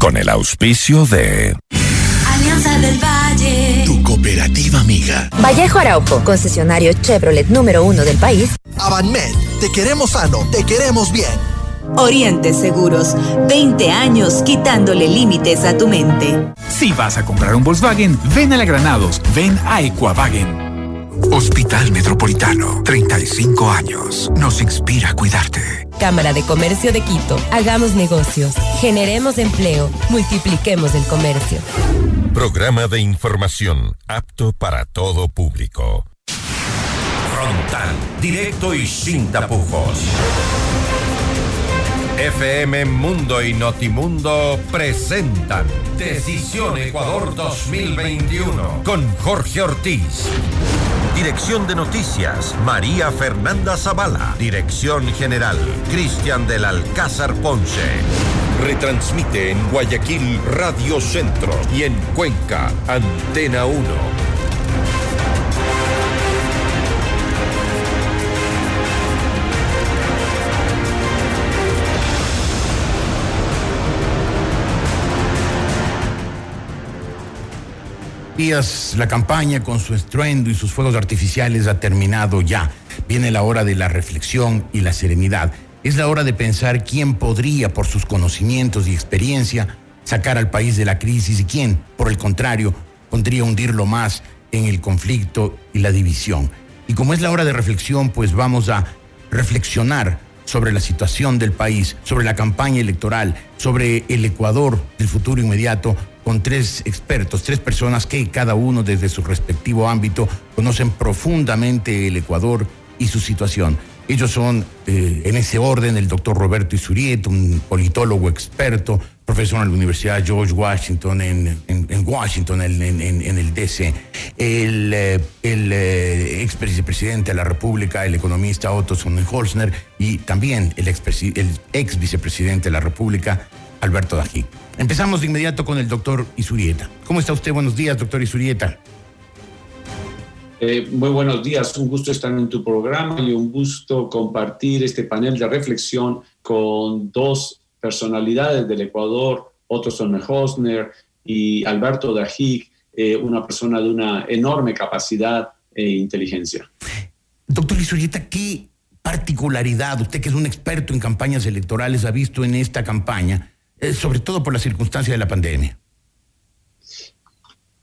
con el auspicio de... Alianza del Valle. Tu cooperativa amiga. Vallejo Araujo, concesionario Chevrolet número uno del país. Avanmed, te queremos sano, te queremos bien. Oriente Seguros, 20 años quitándole límites a tu mente. Si vas a comprar un Volkswagen, ven a la Granados, ven a Equavagen. Hospital Metropolitano, 35 años. Nos inspira a cuidarte. Cámara de Comercio de Quito. Hagamos negocios. Generemos empleo. Multipliquemos el comercio. Programa de información apto para todo público. Frontal, directo y sin tapujos. FM Mundo y Notimundo presentan Decisión Ecuador 2021 con Jorge Ortiz. Dirección de Noticias, María Fernanda Zavala. Dirección General, Cristian del Alcázar Ponce. Retransmite en Guayaquil Radio Centro y en Cuenca, Antena 1. Días la campaña con su estruendo y sus fuegos artificiales ha terminado ya. Viene la hora de la reflexión y la serenidad. Es la hora de pensar quién podría, por sus conocimientos y experiencia, sacar al país de la crisis y quién, por el contrario, podría hundirlo más en el conflicto y la división. Y como es la hora de reflexión, pues vamos a reflexionar sobre la situación del país, sobre la campaña electoral, sobre el Ecuador del futuro inmediato, con tres expertos, tres personas que cada uno desde su respectivo ámbito conocen profundamente el Ecuador y su situación. Ellos son, eh, en ese orden, el doctor Roberto Isuriet, un politólogo experto, profesor en la Universidad George Washington en, Washington, en, el DC, el, eh, el eh, ex vicepresidente de la República, el economista Otto Sonnenholzner, y también el ex, vicepresidente de la República, Alberto Dají. Empezamos de inmediato con el doctor Isurieta. ¿Cómo está usted? Buenos días, doctor Isurieta. Eh, muy buenos días, un gusto estar en tu programa y un gusto compartir este panel de reflexión con dos personalidades del Ecuador, Otto Sonnenhosner y Alberto Dajic, eh, una persona de una enorme capacidad e inteligencia. Doctor Isurieta, ¿qué particularidad, usted que es un experto en campañas electorales, ha visto en esta campaña eh, sobre todo por la circunstancia de la pandemia.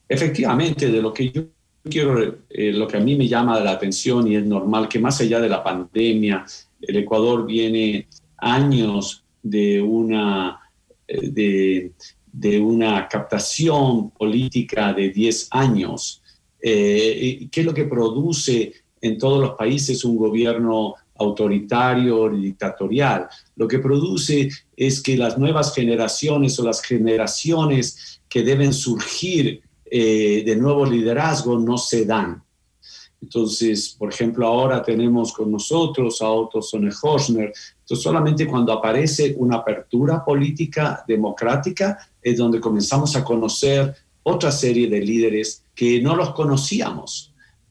Efectivamente, de lo que yo quiero, eh, lo que a mí me llama la atención y es normal que más allá de la pandemia, el Ecuador viene años de una, eh, de, de, una captación política de 10 años. ¿Qué es lo que produce en todos los países un gobierno autoritario dictatorial. Lo que produce es que las nuevas generaciones o las generaciones que deben surgir eh, de nuevo liderazgo no se dan. Entonces, por ejemplo, ahora tenemos con nosotros a Otto Sonnenhorstner. Entonces, solamente cuando aparece una apertura política democrática es donde comenzamos a conocer otra serie de líderes que no los conocíamos.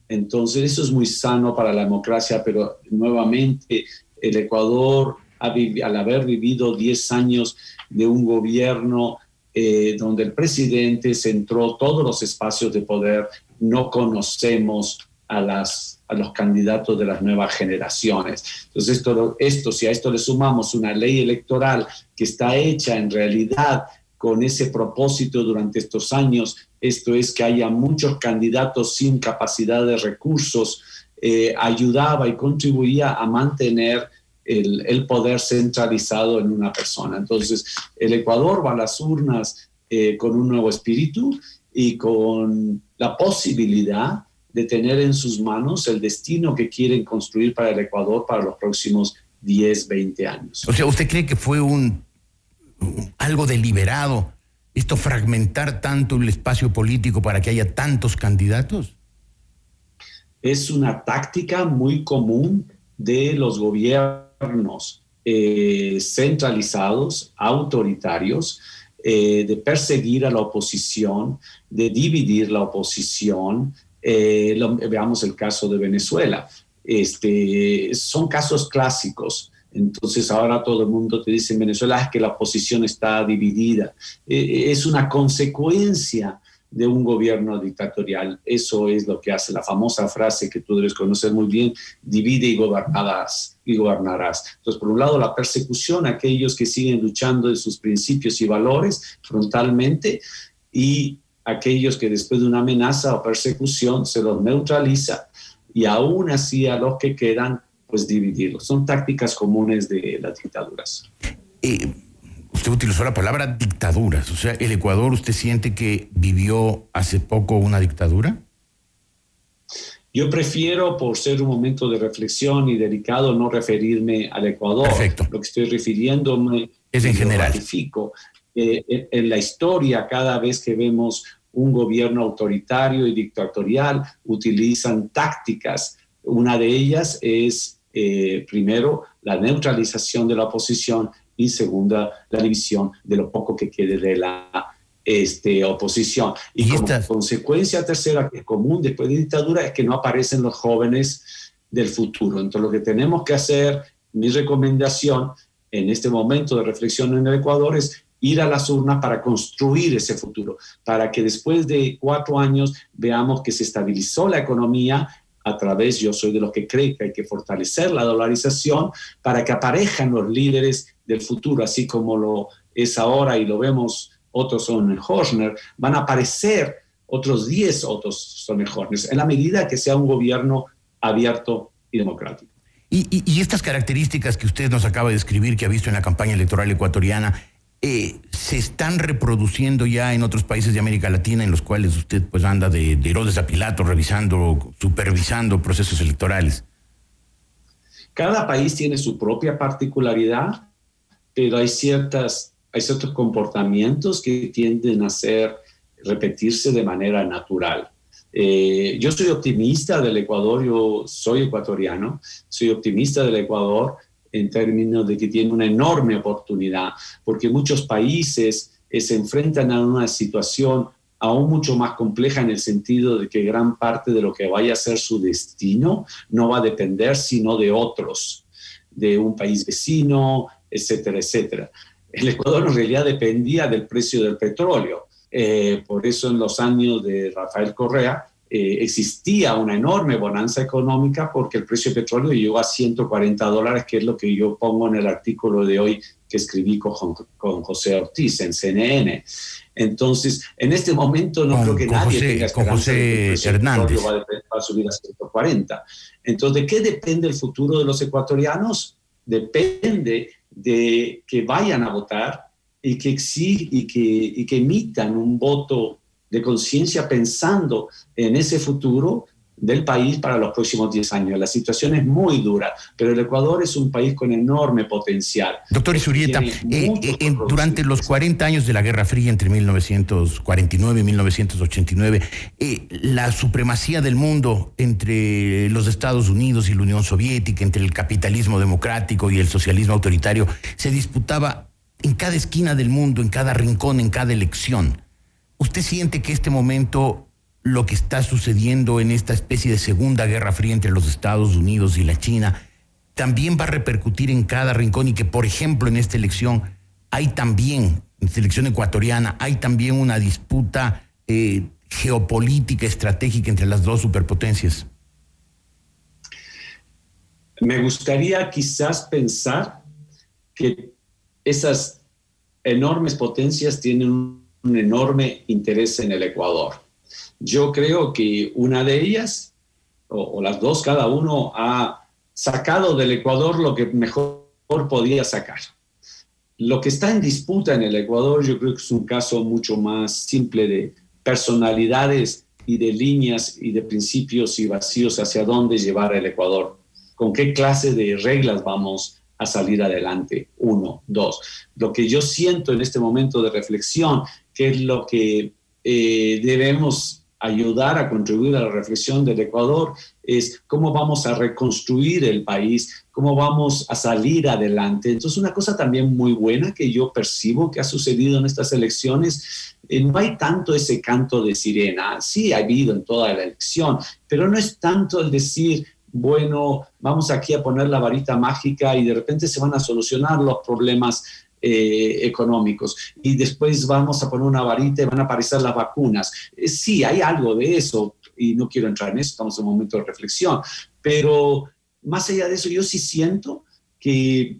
Entonces, eso es muy sano para la democracia, pero nuevamente el Ecuador, al haber vivido 10 años de un gobierno eh, donde el presidente centró todos los espacios de poder, no conocemos a, las, a los candidatos de las nuevas generaciones. Entonces, esto, esto, si a esto le sumamos una ley electoral que está hecha en realidad con ese propósito durante estos años, esto es que haya muchos candidatos sin capacidad de recursos, eh, ayudaba y contribuía a mantener el, poder centralizado en una persona. Entonces, el Ecuador va a las urnas eh, con un nuevo espíritu y con la posibilidad de tener en sus manos el destino que quieren construir para el Ecuador para los próximos 10, 20 años. O sea, ¿usted cree que fue un algo deliberado esto fragmentar tanto el espacio político para que haya tantos candidatos? Es una táctica muy común de los gobiernos eh, centralizados, autoritarios, eh, de perseguir a la oposición, de dividir la oposición. Eh, veamos el caso de Venezuela. Este, son casos clásicos Entonces ahora todo el mundo te dice en Venezuela es que la oposición está dividida. Eh, es una consecuencia de un gobierno dictatorial. Eso es lo que hace la famosa frase que tú debes conocer muy bien, divide y gobernarás. Y gobernarás. Entonces, por un lado, la persecución a aquellos que siguen luchando de sus principios y valores frontalmente y aquellos que después de una amenaza o persecución se los neutraliza y aún así a los que quedan, pues dividirlos. Son tácticas comunes de las dictaduras. Eh, usted utilizó la palabra dictaduras. O sea, ¿el Ecuador usted siente que vivió hace poco una dictadura? Yo prefiero, por ser un momento de reflexión y delicado, no referirme al Ecuador. Perfecto. Lo que estoy refiriéndome es en general. Eh, en la historia, cada vez que vemos un gobierno autoritario y dictatorial, utilizan tácticas. Una de ellas es, eh, primero, la neutralización de la oposición y segunda, la división de lo poco que quede de la este, oposición. Y, como consecuencia tercera, que es común después de dictadura, es que no aparecen los jóvenes del futuro. Entonces, lo que tenemos que hacer, mi recomendación en este momento de reflexión en el Ecuador es ir a las urnas para construir ese futuro, para que después de cuatro años veamos que se estabilizó la economía a través, yo soy de los que cree que hay que fortalecer la dolarización para que aparezcan los líderes del futuro, así como lo es ahora y lo vemos, otros son en Horner, van a aparecer otros 10 otros son en Horner, en la medida que sea un gobierno abierto y democrático. Y, y, estas características que usted nos acaba de describir, que ha visto en la campaña electoral ecuatoriana, eh, se están reproduciendo ya en otros países de América Latina en los cuales usted pues anda de, de Herodes a Pilato revisando, supervisando procesos electorales? Cada país tiene su propia particularidad, pero hay, ciertas, hay ciertos comportamientos que tienden a ser, repetirse de manera natural. Eh, yo soy optimista del Ecuador, yo soy ecuatoriano, soy optimista del Ecuador en términos de que tiene una enorme oportunidad, porque muchos países eh, se enfrentan a una situación aún mucho más compleja en el sentido de que gran parte de lo que vaya a ser su destino no va a depender sino de otros, de un país vecino, etcétera, etcétera. El Ecuador en realidad dependía del precio del petróleo. Eh, por eso en los años de Rafael Correa eh, existía una enorme bonanza económica porque el precio del petróleo llegó a 140 dólares, que es lo que yo pongo en el artículo de hoy que escribí con, con José Ortiz en CNN. Entonces, en este momento no creo que nadie tenga esperanza con José Hernández. Va a, subir a 140. Entonces, ¿de qué depende el futuro de los ecuatorianos? Depende de que vayan a votar y que, y que, y que emitan un voto de conciencia pensando en ese futuro del país para los próximos 10 años. La situación es muy dura, pero el Ecuador es un país con enorme potencial. Doctor Isurieta, eh, eh, durante los 40 años de la Guerra Fría entre 1949 y 1989, eh, la supremacía del mundo entre los Estados Unidos y la Unión Soviética, entre el capitalismo democrático y el socialismo autoritario, se disputaba en cada esquina del mundo, en cada rincón, en cada elección. ¿Usted siente que este momento, lo que está sucediendo en esta especie de segunda guerra fría entre los Estados Unidos y la China, también va a repercutir en cada rincón y que, por ejemplo, en esta elección hay también, en esta elección ecuatoriana, hay también una disputa eh, geopolítica, estratégica entre las dos superpotencias? Me gustaría quizás pensar que esas enormes potencias tienen un enorme interés en el Ecuador. Yo creo que una de ellas, o, las dos, cada uno ha sacado del Ecuador lo que mejor podía sacar. Lo que está en disputa en el Ecuador yo creo que es un caso mucho más simple de personalidades y de líneas y de principios y vacíos hacia dónde llevar el Ecuador, con qué clase de reglas vamos a salir adelante. Uno, dos. Lo que yo siento en este momento de reflexión que es lo que eh, debemos ayudar a contribuir a la reflexión del Ecuador, es cómo vamos a reconstruir el país, cómo vamos a salir adelante. Entonces, una cosa también muy buena que yo percibo que ha sucedido en estas elecciones, eh, no hay tanto ese canto de sirena, sí ha habido en toda la elección, pero no es tanto el decir bueno, vamos aquí a poner la varita mágica y de repente se van a solucionar los problemas eh, económicos y después vamos a poner una varita y van a aparecer las vacunas. Eh, sí, hay algo de eso y no quiero entrar en eso, estamos en un momento de reflexión, pero más allá de eso, yo sí siento que,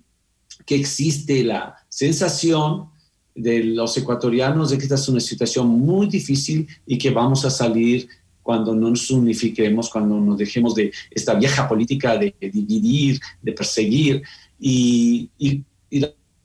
que existe la sensación de los ecuatorianos de que esta es una situación muy difícil y que vamos a salir cuando no nos unifiquemos, cuando nos dejemos de esta vieja política de dividir, de perseguir. Y, y,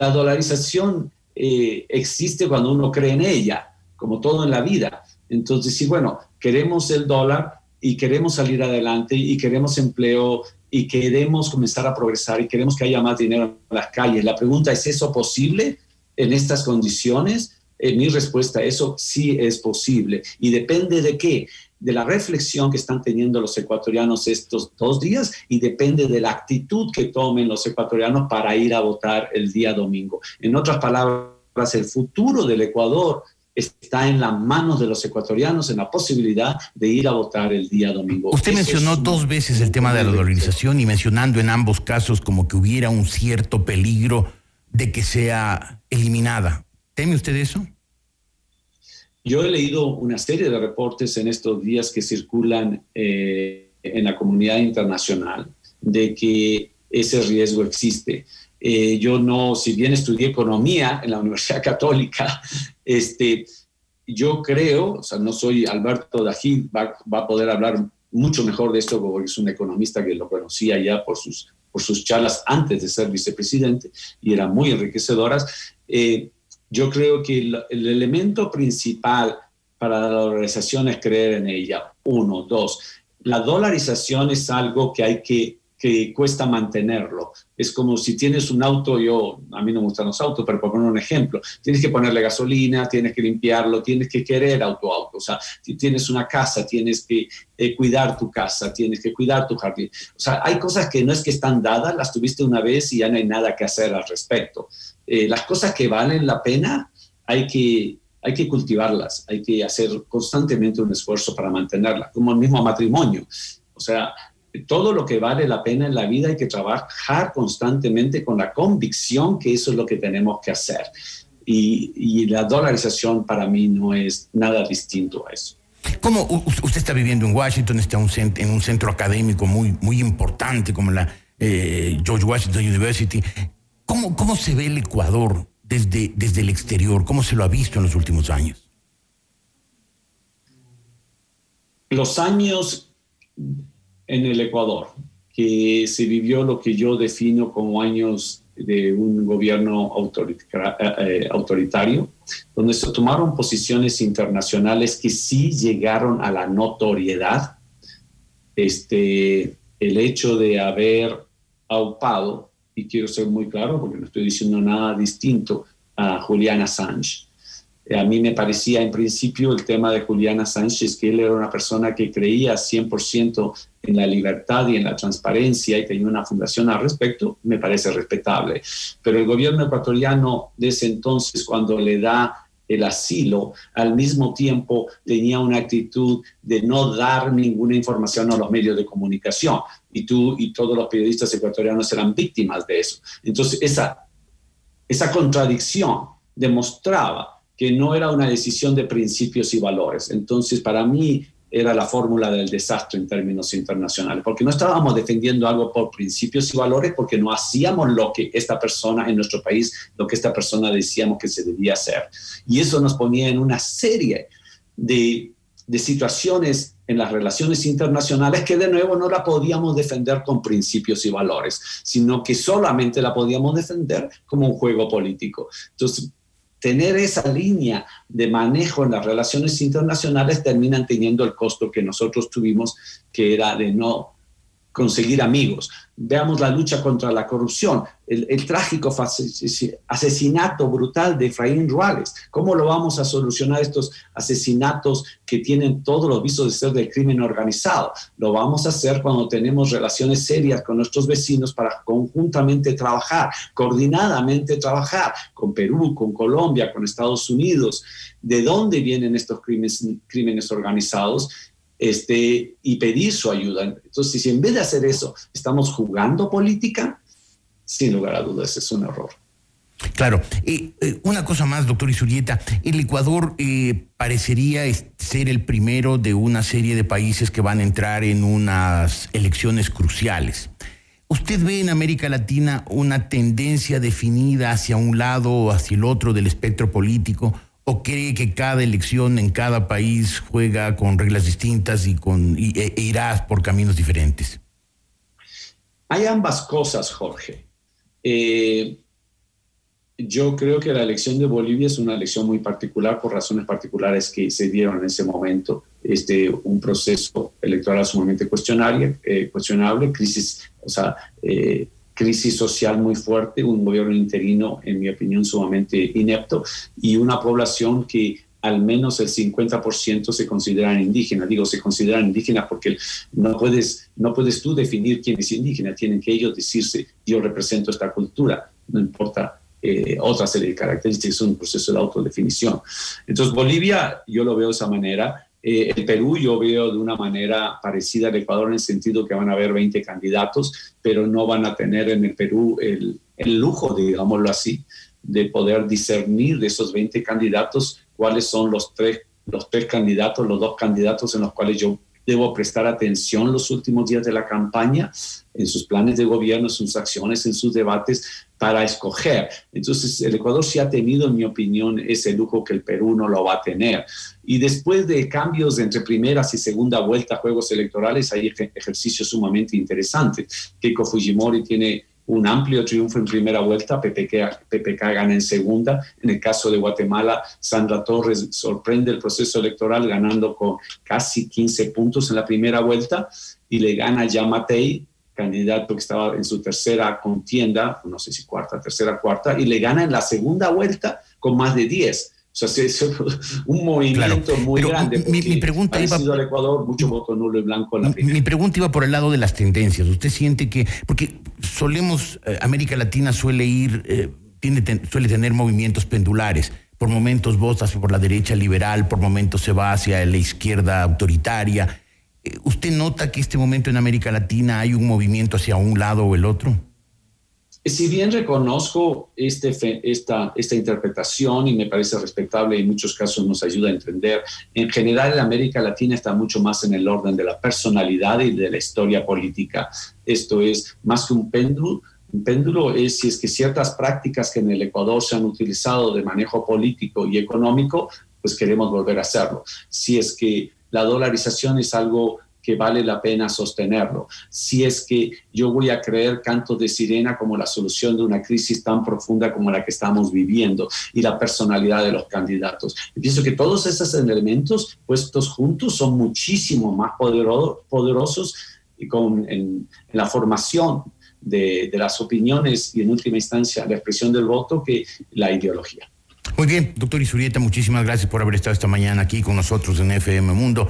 la, dolarización eh, existe cuando uno cree en ella, como todo en la vida. Entonces, sí, bueno, queremos el dólar y queremos salir adelante y queremos empleo y queremos comenzar a progresar y queremos que haya más dinero en las calles. La pregunta es, ¿eso posible? en estas condiciones? Eh, mi respuesta a eso sí es posible. ¿Y depende de qué? De la reflexión que están teniendo los ecuatorianos estos dos días y depende de la actitud que tomen los ecuatorianos para ir a votar el día domingo. En otras palabras, el futuro del Ecuador está en las manos de los ecuatorianos en la posibilidad de ir a votar el día domingo. Usted mencionó dos veces el tema de la dolarización y mencionando en ambos casos como que hubiera un cierto peligro de que sea eliminada. ¿Teme usted eso? Yo he leído una serie de reportes en estos días que circulan eh, en la comunidad internacional de que ese riesgo existe. Eh, yo no, si bien estudié economía en la Universidad Católica, este, yo creo, o sea, no soy Alberto Dají, va, va, a poder hablar mucho mejor de esto porque es un economista que lo conocía ya por sus por sus charlas antes de ser vicepresidente y eran muy enriquecedoras. Eh, yo creo que el, el, elemento principal para la dolarización es creer en ella. Uno, dos. La dolarización es algo que hay que que cuesta mantenerlo. Es como si tienes un auto, yo, a mí no me gustan los autos, pero por poner un ejemplo, tienes que ponerle gasolina, tienes que limpiarlo, tienes que querer auto auto, o sea, tienes una casa, tienes que eh, cuidar tu casa, tienes que cuidar tu jardín. O sea, hay cosas que no es que están dadas, las tuviste una vez y ya no hay nada que hacer al respecto. Eh, las cosas que valen la pena hay que, hay que cultivarlas, hay que hacer constantemente un esfuerzo para mantenerlas, como el mismo matrimonio. O sea, todo lo que vale la pena en la vida hay que trabajar constantemente con la convicción que eso es lo que tenemos que hacer. Y, la dolarización para mí no es nada distinto a eso. ¿Cómo usted está viviendo en Washington, está en un centro académico muy, muy importante como la eh, George Washington University? ¿Cómo, ¿Cómo se ve el Ecuador desde, desde el exterior? ¿Cómo se lo ha visto en los últimos años? Los años en el Ecuador, que se vivió lo que yo defino como años de un gobierno eh, autoritario, donde se tomaron posiciones internacionales que sí llegaron a la notoriedad. Este, el hecho de haber aupado, y quiero ser muy claro porque no estoy diciendo nada distinto, a Julian Assange, eh, a mí me parecía en principio el tema de Juliana Sánchez, que él era una persona que creía 100% en la libertad y en la transparencia y tenía una fundación al respecto, me parece respetable. Pero el gobierno ecuatoriano de ese entonces, cuando le da el asilo, al mismo tiempo tenía una actitud de no dar ninguna información a los medios de comunicación. Y tú y todos los periodistas ecuatorianos eran víctimas de eso. Entonces, esa, esa contradicción demostraba que no era una decisión de principios y valores. Entonces, para mí era la fórmula del desastre en términos internacionales, porque no estábamos defendiendo algo por principios y valores, porque no hacíamos lo que esta persona en nuestro país, lo que esta persona decíamos que se debía hacer. Y eso nos ponía en una serie de, de situaciones en las relaciones internacionales que de nuevo no la podíamos defender con principios y valores, sino que solamente la podíamos defender como un juego político. Entonces, tener esa línea de manejo en las relaciones internacionales terminan teniendo el costo que nosotros tuvimos, que era de no conseguir amigos. Veamos la lucha contra la corrupción, el, trágico asesinato brutal de Efraín Ruales. ¿Cómo lo vamos a solucionar estos asesinatos que tienen todos los visos de ser del crimen organizado? Lo vamos a hacer cuando tenemos relaciones serias con nuestros vecinos para conjuntamente trabajar, coordinadamente trabajar con Perú, con Colombia, con Estados Unidos. ¿De dónde vienen estos crímenes, crímenes organizados? Este, y pedir su ayuda. Entonces, si en vez de hacer eso estamos jugando política, sin lugar a dudas es un error. Claro. Eh, eh, una cosa más, doctor Isurieta. El Ecuador eh, parecería ser el primero de una serie de países que van a entrar en unas elecciones cruciales. ¿Usted ve en América Latina una tendencia definida hacia un lado o hacia el otro del espectro político? ¿O cree que cada elección en cada país juega con reglas distintas y, con, e, e irá por caminos diferentes? Hay ambas cosas, Jorge. Eh, yo creo que la elección de Bolivia es una elección muy particular por razones particulares que se dieron en ese momento. Este, un proceso electoral sumamente cuestionable, eh, cuestionable crisis, o sea, eh, crisis social muy fuerte, un gobierno interino, en mi opinión, sumamente inepto y una población que al menos el 50% se consideran indígenas. Digo, se consideran indígenas porque no puedes, no puedes tú definir quién es indígena, tienen que ellos decirse, yo represento esta cultura, no importa eh, otra serie de características, es un proceso de autodefinición. Entonces, Bolivia, yo lo veo de esa manera. Eh, el Perú yo veo de una manera parecida al Ecuador en el sentido que van a haber 20 candidatos, pero no van a tener en el Perú el, lujo, digámoslo así, de poder discernir de esos 20 candidatos cuáles son los tres, los tres candidatos, los dos candidatos en los cuales yo debo prestar atención los últimos días de la campaña, en sus planes de gobierno, en sus acciones, en sus debates, para escoger. Entonces, el Ecuador sí ha tenido, en mi opinión, ese lujo que el Perú no lo va a tener. Y después de cambios entre primeras y segunda vuelta, juegos electorales, hay ejercicios sumamente interesantes. Keiko Fujimori tiene un amplio triunfo en primera vuelta, PPK, PPK gana en segunda. En el caso de Guatemala, Sandra Torres sorprende el proceso electoral ganando con casi 15 puntos en la primera vuelta y le gana Yamatei, candidato que estaba en su tercera contienda, no sé si cuarta, tercera, cuarta, y le gana en la segunda vuelta con más de 10. O sea, es un movimiento muy grande. Mi, mi, pregunta iba al Ecuador mucho voto nulo y blanco en la mi, mi pregunta iba por el lado de las tendencias. ¿Usted siente que porque solemos eh, América Latina suele ir eh, tiene, suele tener movimientos pendulares? Por momentos vota por la derecha liberal, por momentos se va hacia la izquierda autoritaria. Eh, ¿Usted nota que este momento en América Latina hay un movimiento hacia un lado o el otro? Si bien reconozco este, esta, esta interpretación y me parece respetable y en muchos casos nos ayuda a entender, en general en América Latina está mucho más en el orden de la personalidad y de la historia política. Esto es más que un péndulo, un péndulo es si es que ciertas prácticas que en el Ecuador se han utilizado de manejo político y económico, pues queremos volver a hacerlo. Si es que la dolarización es algo que vale la pena sostenerlo. Si es que yo voy a creer canto de sirena como la solución de una crisis tan profunda como la que estamos viviendo y la personalidad de los candidatos. Y pienso que todos esos elementos puestos juntos son muchísimo más poderosos y con, en, la formación de, de las opiniones y en última instancia la expresión del voto que la ideología. Muy bien, doctor Isurieta, muchísimas gracias por haber estado esta mañana aquí con nosotros en FM Mundo.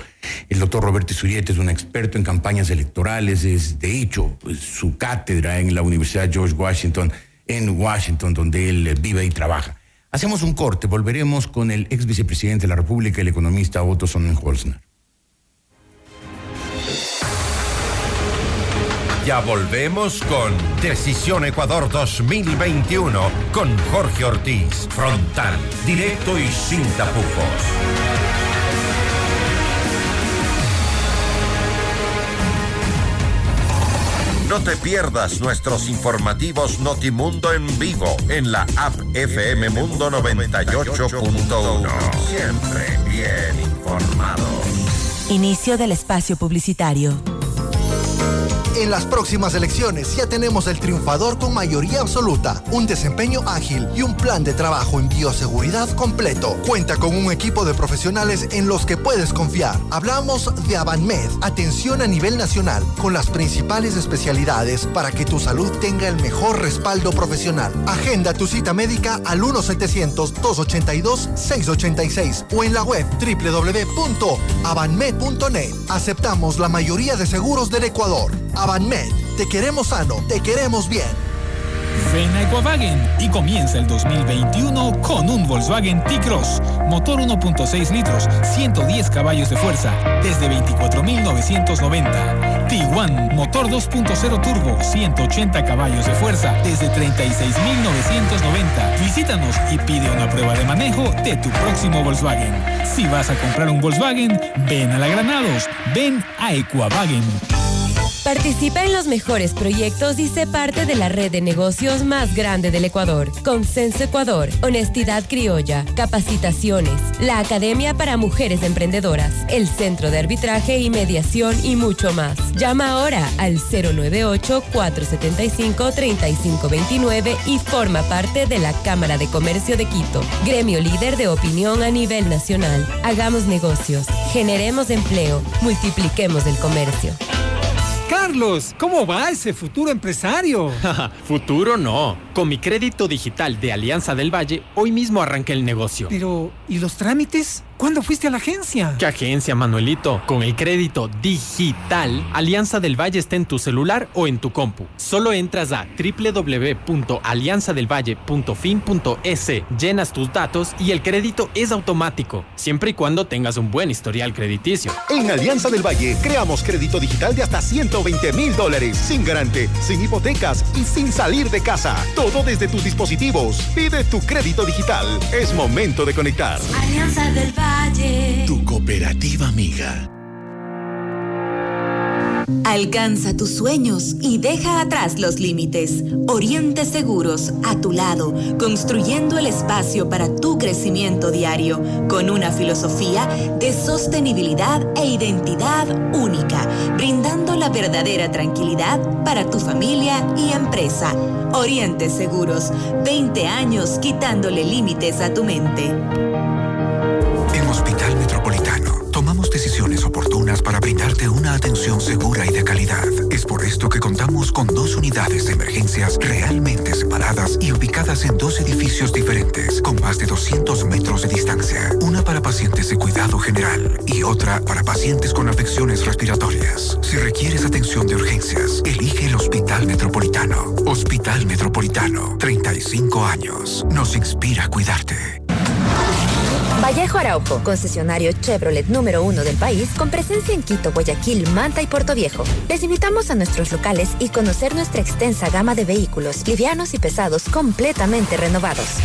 El doctor Roberto Isurieta es un experto en campañas electorales, es de hecho pues, su cátedra en la Universidad George Washington, en Washington, donde él vive y trabaja. Hacemos un corte, volveremos con el ex vicepresidente de la República, el economista Otto Sonnenholzner. Ya volvemos con Decisión Ecuador 2021 con Jorge Ortiz. Frontal, directo y sin tapujos. No te pierdas nuestros informativos Notimundo en vivo en la app FM Mundo 98.1. Siempre bien informados. Inicio del espacio publicitario. En las próximas elecciones ya tenemos el triunfador con mayoría absoluta, un desempeño ágil y un plan de trabajo en bioseguridad completo. Cuenta con un equipo de profesionales en los que puedes confiar. Hablamos de Avanmed, atención a nivel nacional, con las principales especialidades para que tu salud tenga el mejor respaldo profesional. Agenda tu cita médica al 1-700-282-686 o en la web www.avanmed.net. Aceptamos la mayoría de seguros del Ecuador. Avanmed, te queremos sano, te queremos bien. Ven a Equavagen y comienza el 2021 con un Volkswagen T-Cross. Motor 1.6 litros, 110 caballos de fuerza, desde 24.990. T1, motor 2.0 turbo, 180 caballos de fuerza, desde 36.990. Visítanos y pide una prueba de manejo de tu próximo Volkswagen. Si vas a comprar un Volkswagen, ven a la Granados, ven a Equavagen. Participa en los mejores proyectos y sé parte de la red de negocios más grande del Ecuador. Consenso Ecuador, Honestidad Criolla, Capacitaciones, la Academia para Mujeres Emprendedoras, el Centro de Arbitraje y Mediación y mucho más. Llama ahora al 098-475-3529 y forma parte de la Cámara de Comercio de Quito, gremio líder de opinión a nivel nacional. Hagamos negocios, generemos empleo, multipliquemos el comercio. Carlos, ¿cómo va ese futuro empresario? futuro no. Con mi crédito digital de Alianza del Valle, hoy mismo arranqué el negocio. Pero, ¿y los trámites? ¿Cuándo fuiste a la agencia? ¿Qué agencia, Manuelito? Con el crédito digital, Alianza del Valle está en tu celular o en tu compu. Solo entras a www.alianzadelvalle.fin.es, llenas tus datos y el crédito es automático, siempre y cuando tengas un buen historial crediticio. En Alianza del Valle, creamos crédito digital de hasta 120 mil dólares, sin garante, sin hipotecas y sin salir de casa. Todo desde tus dispositivos. Pide tu crédito digital. Es momento de conectar. Alianza del Valle. Tu cooperativa amiga. Alcanza tus sueños y deja atrás los límites. Oriente Seguros, a tu lado, construyendo el espacio para tu crecimiento diario, con una filosofía de sostenibilidad e identidad única, brindando la verdadera tranquilidad para tu familia y empresa. Oriente Seguros, 20 años quitándole límites a tu mente. En Hospital para brindarte una atención segura y de calidad. Es por esto que contamos con dos unidades de emergencias realmente separadas y ubicadas en dos edificios diferentes, con más de 200 metros de distancia. Una para pacientes de cuidado general y otra para pacientes con afecciones respiratorias. Si requieres atención de urgencias, elige el Hospital Metropolitano. Hospital Metropolitano, 35 años. Nos inspira a cuidarte. Vallejo Araujo, concesionario Chevrolet número uno del país, con presencia en Quito, Guayaquil, Manta y Puerto Viejo. Les invitamos a nuestros locales y conocer nuestra extensa gama de vehículos, livianos y pesados, completamente renovados.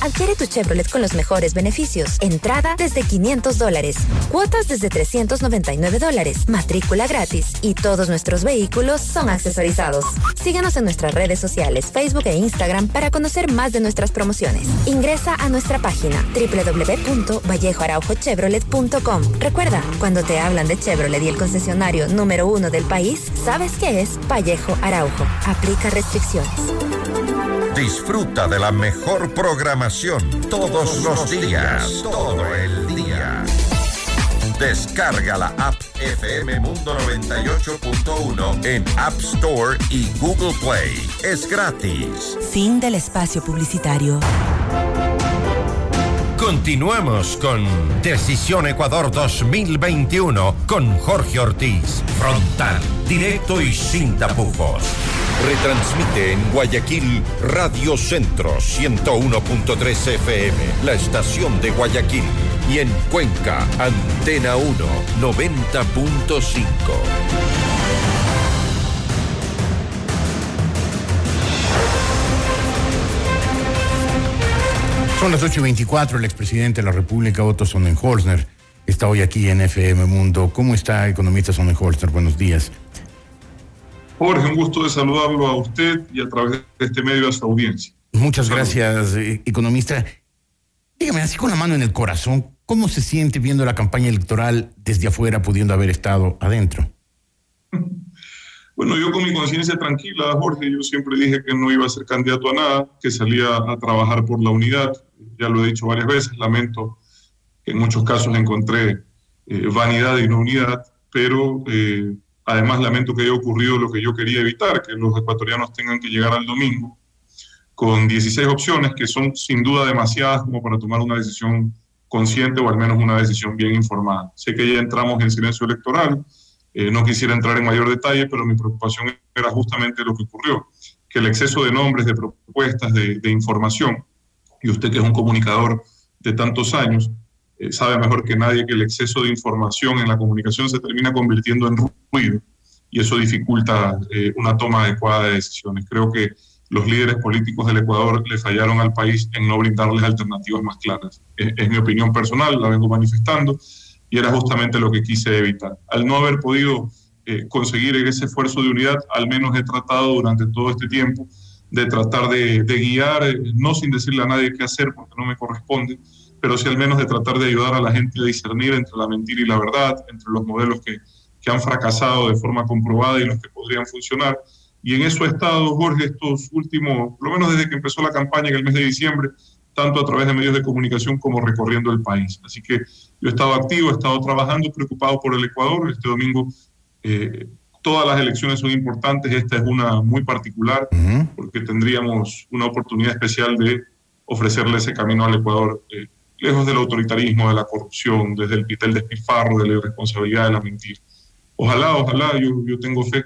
Adquiere tu Chevrolet con los mejores beneficios. Entrada desde 500 dólares. Cuotas desde 399 dólares. Matrícula gratis. Y todos nuestros vehículos son accesorizados. Síguenos en nuestras redes sociales, Facebook e Instagram para conocer más de nuestras promociones. Ingresa a nuestra página www.vallejoaraujochevrolet.com. Recuerda, cuando te hablan de Chevrolet y el concesionario número uno del país, sabes que es Vallejo Araujo. Aplica restricciones. Disfruta de la mejor programación todos los días, todo el día. Descarga la app FM Mundo 98.1 en App Store y Google Play. Es gratis. Fin del espacio publicitario. Continuamos con Decisión Ecuador 2021 con Jorge Ortiz. Frontal, directo y sin tapujos. Retransmite en Guayaquil Radio Centro 101.3 FM, la estación de Guayaquil. Y en Cuenca, Antena 1 90.5. Son las 8 y 24. El expresidente de la República, Otto Sonnenholzner, está hoy aquí en FM Mundo. ¿Cómo está, economista Sonnenholzner? Buenos días. Jorge, un gusto de saludarlo a usted y a través de este medio a su audiencia. Muchas gracias, eh, economista. Dígame, así con la mano en el corazón, ¿cómo se siente viendo la campaña electoral desde afuera, pudiendo haber estado adentro? Bueno, yo con mi conciencia tranquila, Jorge, yo siempre dije que no iba a ser candidato a nada, que salía a trabajar por la unidad. Ya lo he dicho varias veces, lamento que en muchos casos encontré eh, vanidad y no unidad, pero eh, además lamento que haya ocurrido lo que yo quería evitar, que los ecuatorianos tengan que llegar al domingo con 16 opciones que son sin duda demasiadas como para tomar una decisión consciente o al menos una decisión bien informada. Sé que ya entramos en silencio electoral, eh, no quisiera entrar en mayor detalle, pero mi preocupación era justamente lo que ocurrió. que el exceso de nombres, de propuestas, de, información, y usted que es un comunicador de tantos años, eh, sabe mejor que nadie que el exceso de información en la comunicación se termina convirtiendo en ruido y eso dificulta eh, una toma adecuada de decisiones. Creo que los líderes políticos del Ecuador le fallaron al país en no brindarles alternativas más claras. Es, mi opinión personal, la vengo manifestando y era justamente lo que quise evitar. Al no haber podido eh, conseguir ese esfuerzo de unidad, al menos he tratado durante todo este tiempo de tratar de, guiar, eh, no sin decirle a nadie qué hacer porque no me corresponde, pero sí al menos de tratar de ayudar a la gente a discernir entre la mentira y la verdad, entre los modelos que, que han fracasado de forma comprobada y los que podrían funcionar y en eso ha estado Jorge estos últimos, por lo menos desde que empezó la campaña en el mes de diciembre, tanto a través de medios de comunicación como recorriendo el país. Así que yo he estado activo, he estado trabajando, preocupado por el Ecuador. Este domingo eh, todas las elecciones son importantes, esta es una muy particular, porque tendríamos una oportunidad especial de ofrecerle ese camino al Ecuador, eh, lejos del autoritarismo, de la corrupción, desde el, del despilfarro, de la irresponsabilidad, de la mentira. Ojalá, ojalá, yo, yo tengo fe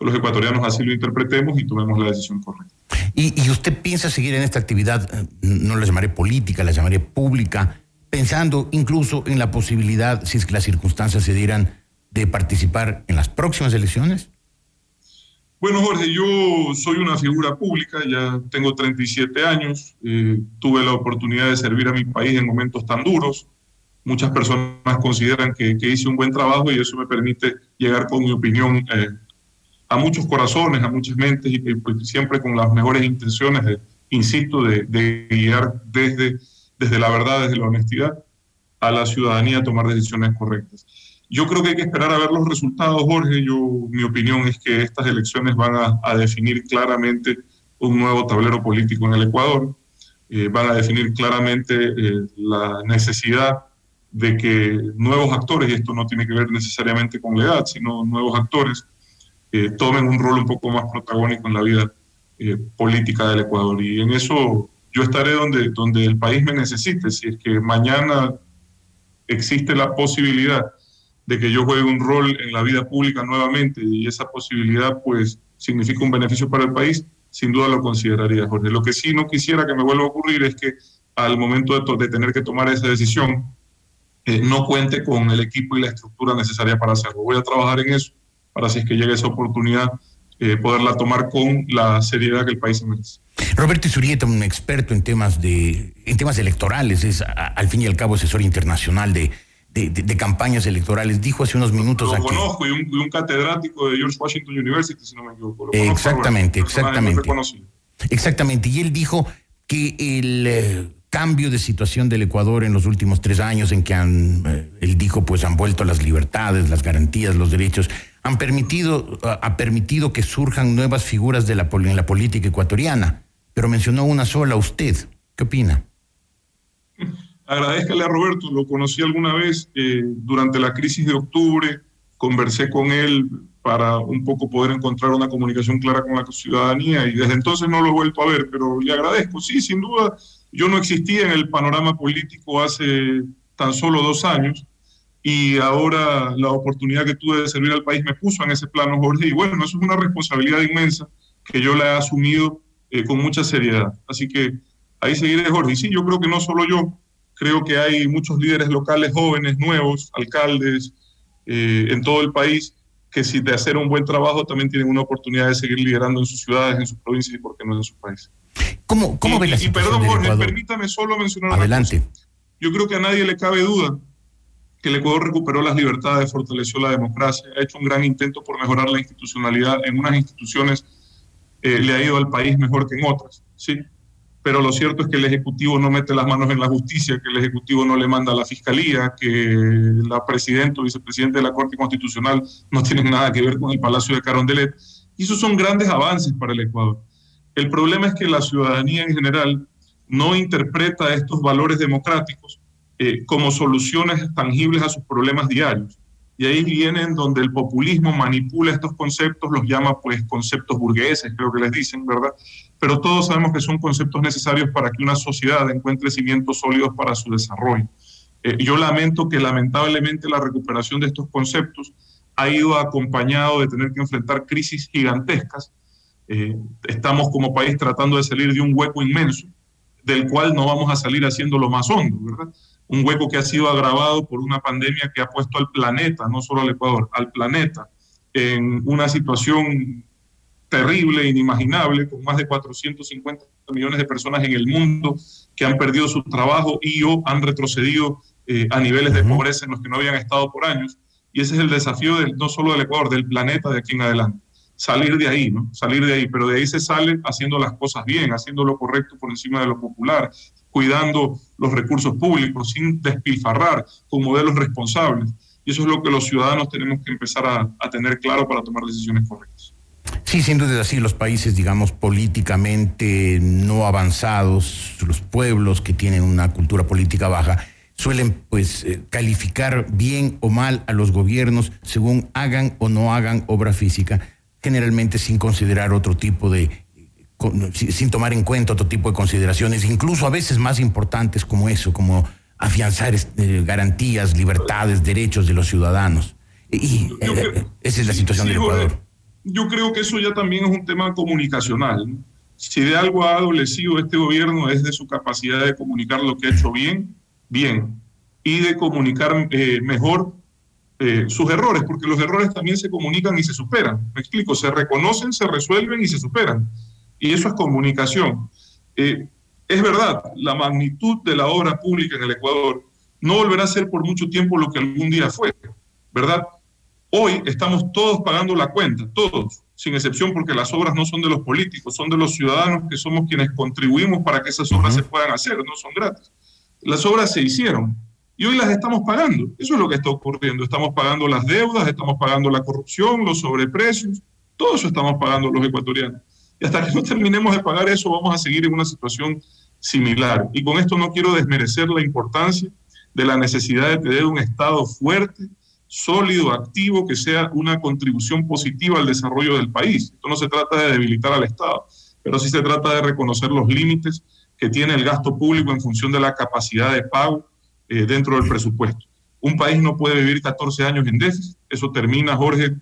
los ecuatorianos así lo interpretemos y tomemos la decisión correcta. ¿Y, usted piensa seguir en esta actividad, eh, no la llamaré política, la llamaré pública, pensando incluso en la posibilidad, si es que las circunstancias se dieran, de participar en las próximas elecciones? Bueno, Jorge, yo soy una figura pública, ya tengo 37 años, eh, tuve la oportunidad de servir a mi país en momentos tan duros. Muchas personas consideran que, hice un buen trabajo y eso me permite llegar con mi opinión eh, a muchos corazones, a muchas mentes y pues, siempre con las mejores intenciones, de, insisto, de, guiar desde, desde la verdad, desde la honestidad a la ciudadanía a tomar decisiones correctas. Yo creo que hay que esperar a ver los resultados, Jorge. Yo, mi opinión es que estas elecciones van a, definir claramente un nuevo tablero político en el Ecuador, eh, van a definir claramente eh, la necesidad de que nuevos actores, y esto no tiene que ver necesariamente con la edad, sino nuevos actores, eh, tomen un rol un poco más protagónico en la vida política del Ecuador. Y en eso yo estaré donde, donde el país me necesite. Si es que mañana existe la posibilidad de que yo juegue un rol en la vida pública nuevamente y esa posibilidad pues significa un beneficio para el país, sin duda lo consideraría, Jorge. Lo que sí no quisiera que me vuelva a ocurrir es que al momento de, de tener que tomar esa decisión, eh, no cuente con el equipo y la estructura necesaria para hacerlo. Voy a trabajar en eso para si es que llega esa oportunidad eh, poderla tomar con la seriedad que el país merece. Roberto Isurieta, un experto en temas de en temas electorales, es al fin y al cabo asesor internacional de, de, campañas electorales, dijo hace unos minutos Lo aquí. conozco y un, catedrático de George Washington University, si no me equivoco. exactamente, exactamente. Exactamente, y él dijo que el eh, cambio de situación del Ecuador en los últimos tres años en que han, eh, él dijo, pues han vuelto las libertades, las garantías, los derechos, han permitido, ha permitido que surjan nuevas figuras de la, en la política ecuatoriana, pero mencionó una sola usted. ¿Qué opina? Agradezcale a Roberto, lo conocí alguna vez eh, durante la crisis de octubre, conversé con él para un poco poder encontrar una comunicación clara con la ciudadanía y desde entonces no lo he vuelto a ver, pero le agradezco. Sí, sin duda, yo no existía en el panorama político hace tan solo dos años y ahora la oportunidad que tuve de servir al país me puso en ese plano, Jorge, y bueno, eso es una responsabilidad inmensa que yo la he asumido eh, con mucha seriedad. Así que ahí seguiré, Jorge. Y sí, yo creo que no solo yo, creo que hay muchos líderes locales jóvenes, nuevos, alcaldes eh, en todo el país, que si de hacer un buen trabajo también tienen una oportunidad de seguir liderando en sus ciudades, en sus provincias y, por qué no, en su país. ¿Cómo, cómo ve la Y perdón, Jorge, permítame solo mencionar Adelante. Yo creo que a nadie le cabe duda que el Ecuador recuperó las libertades, fortaleció la democracia, ha hecho un gran intento por mejorar la institucionalidad. En unas instituciones eh, le ha ido al país mejor que en otras, ¿sí? Pero lo cierto es que el Ejecutivo no mete las manos en la justicia, que el Ejecutivo no le manda a la Fiscalía, que la Presidenta o Vicepresidente de la Corte Constitucional no tienen nada que ver con el Palacio de Carondelet. Y esos son grandes avances para el Ecuador. El problema es que la ciudadanía en general no interpreta estos valores democráticos eh, como soluciones tangibles a sus problemas diarios. Y ahí vienen donde el populismo manipula estos conceptos, los llama pues conceptos burgueses, creo que les dicen, ¿verdad? Pero todos sabemos que son conceptos necesarios para que una sociedad encuentre cimientos sólidos para su desarrollo. Eh, yo lamento que lamentablemente la recuperación de estos conceptos ha ido acompañado de tener que enfrentar crisis gigantescas Eh, estamos como país tratando de salir de un hueco inmenso, del cual no vamos a salir haciéndolo más hondo, ¿verdad? Un hueco que ha sido agravado por una pandemia que ha puesto al planeta, no solo al Ecuador, al planeta, en una situación terrible, inimaginable, con más de 450 millones de personas en el mundo que han perdido su trabajo y o han retrocedido eh, a niveles de pobreza en los que no habían estado por años. Y ese es el desafío del, no solo del Ecuador, del planeta de aquí en adelante. Salir de ahí, ¿no? Salir de ahí, pero de ahí se sale haciendo las cosas bien, haciendo lo correcto por encima de lo popular, cuidando los recursos públicos sin despilfarrar, con modelos responsables. Y eso es lo que los ciudadanos tenemos que empezar a, a tener claro para tomar decisiones correctas. Sí, sin duda así. Los países, digamos, políticamente no avanzados, los pueblos que tienen una cultura política baja, suelen pues eh, calificar bien o mal a los gobiernos según hagan o no hagan obra física, generalmente sin considerar otro tipo de sin tomar en cuenta otro tipo de consideraciones, incluso a veces más importantes como eso, como afianzar eh, garantías, libertades, derechos de los ciudadanos. Y eh, esa es la situación del Ecuador. Yo creo que eso ya también es un tema comunicacional. Si de algo ha adolecido este gobierno es de su capacidad de comunicar lo que ha hecho bien bien y de comunicar eh, mejor eh, sus errores, porque los errores también se comunican y se superan. Me explico, se reconocen, se resuelven y se superan. Y eso es comunicación. Eh, es verdad, la magnitud de la obra pública en el Ecuador no volverá a ser por mucho tiempo lo que algún día fue, ¿verdad? Hoy estamos todos pagando la cuenta, todos, sin excepción porque las obras no son de los políticos, son de los ciudadanos que somos quienes contribuimos para que esas obras se puedan hacer, no son gratis las obras se hicieron y hoy las estamos pagando. Eso es lo que está ocurriendo. Estamos pagando las deudas, estamos pagando la corrupción, los sobreprecios, todo eso estamos pagando los ecuatorianos. Y hasta que no terminemos de pagar eso, vamos a seguir en una situación similar. Y con esto no quiero desmerecer la importancia de la necesidad de tener un Estado fuerte, sólido, activo, que sea una contribución positiva al desarrollo del país. Esto no se trata de debilitar al Estado, pero sí se trata de reconocer los límites que tiene el gasto público en función de la capacidad de pago eh, dentro del presupuesto. Un país no puede vivir 14 años en déficit, eso termina, Jorge,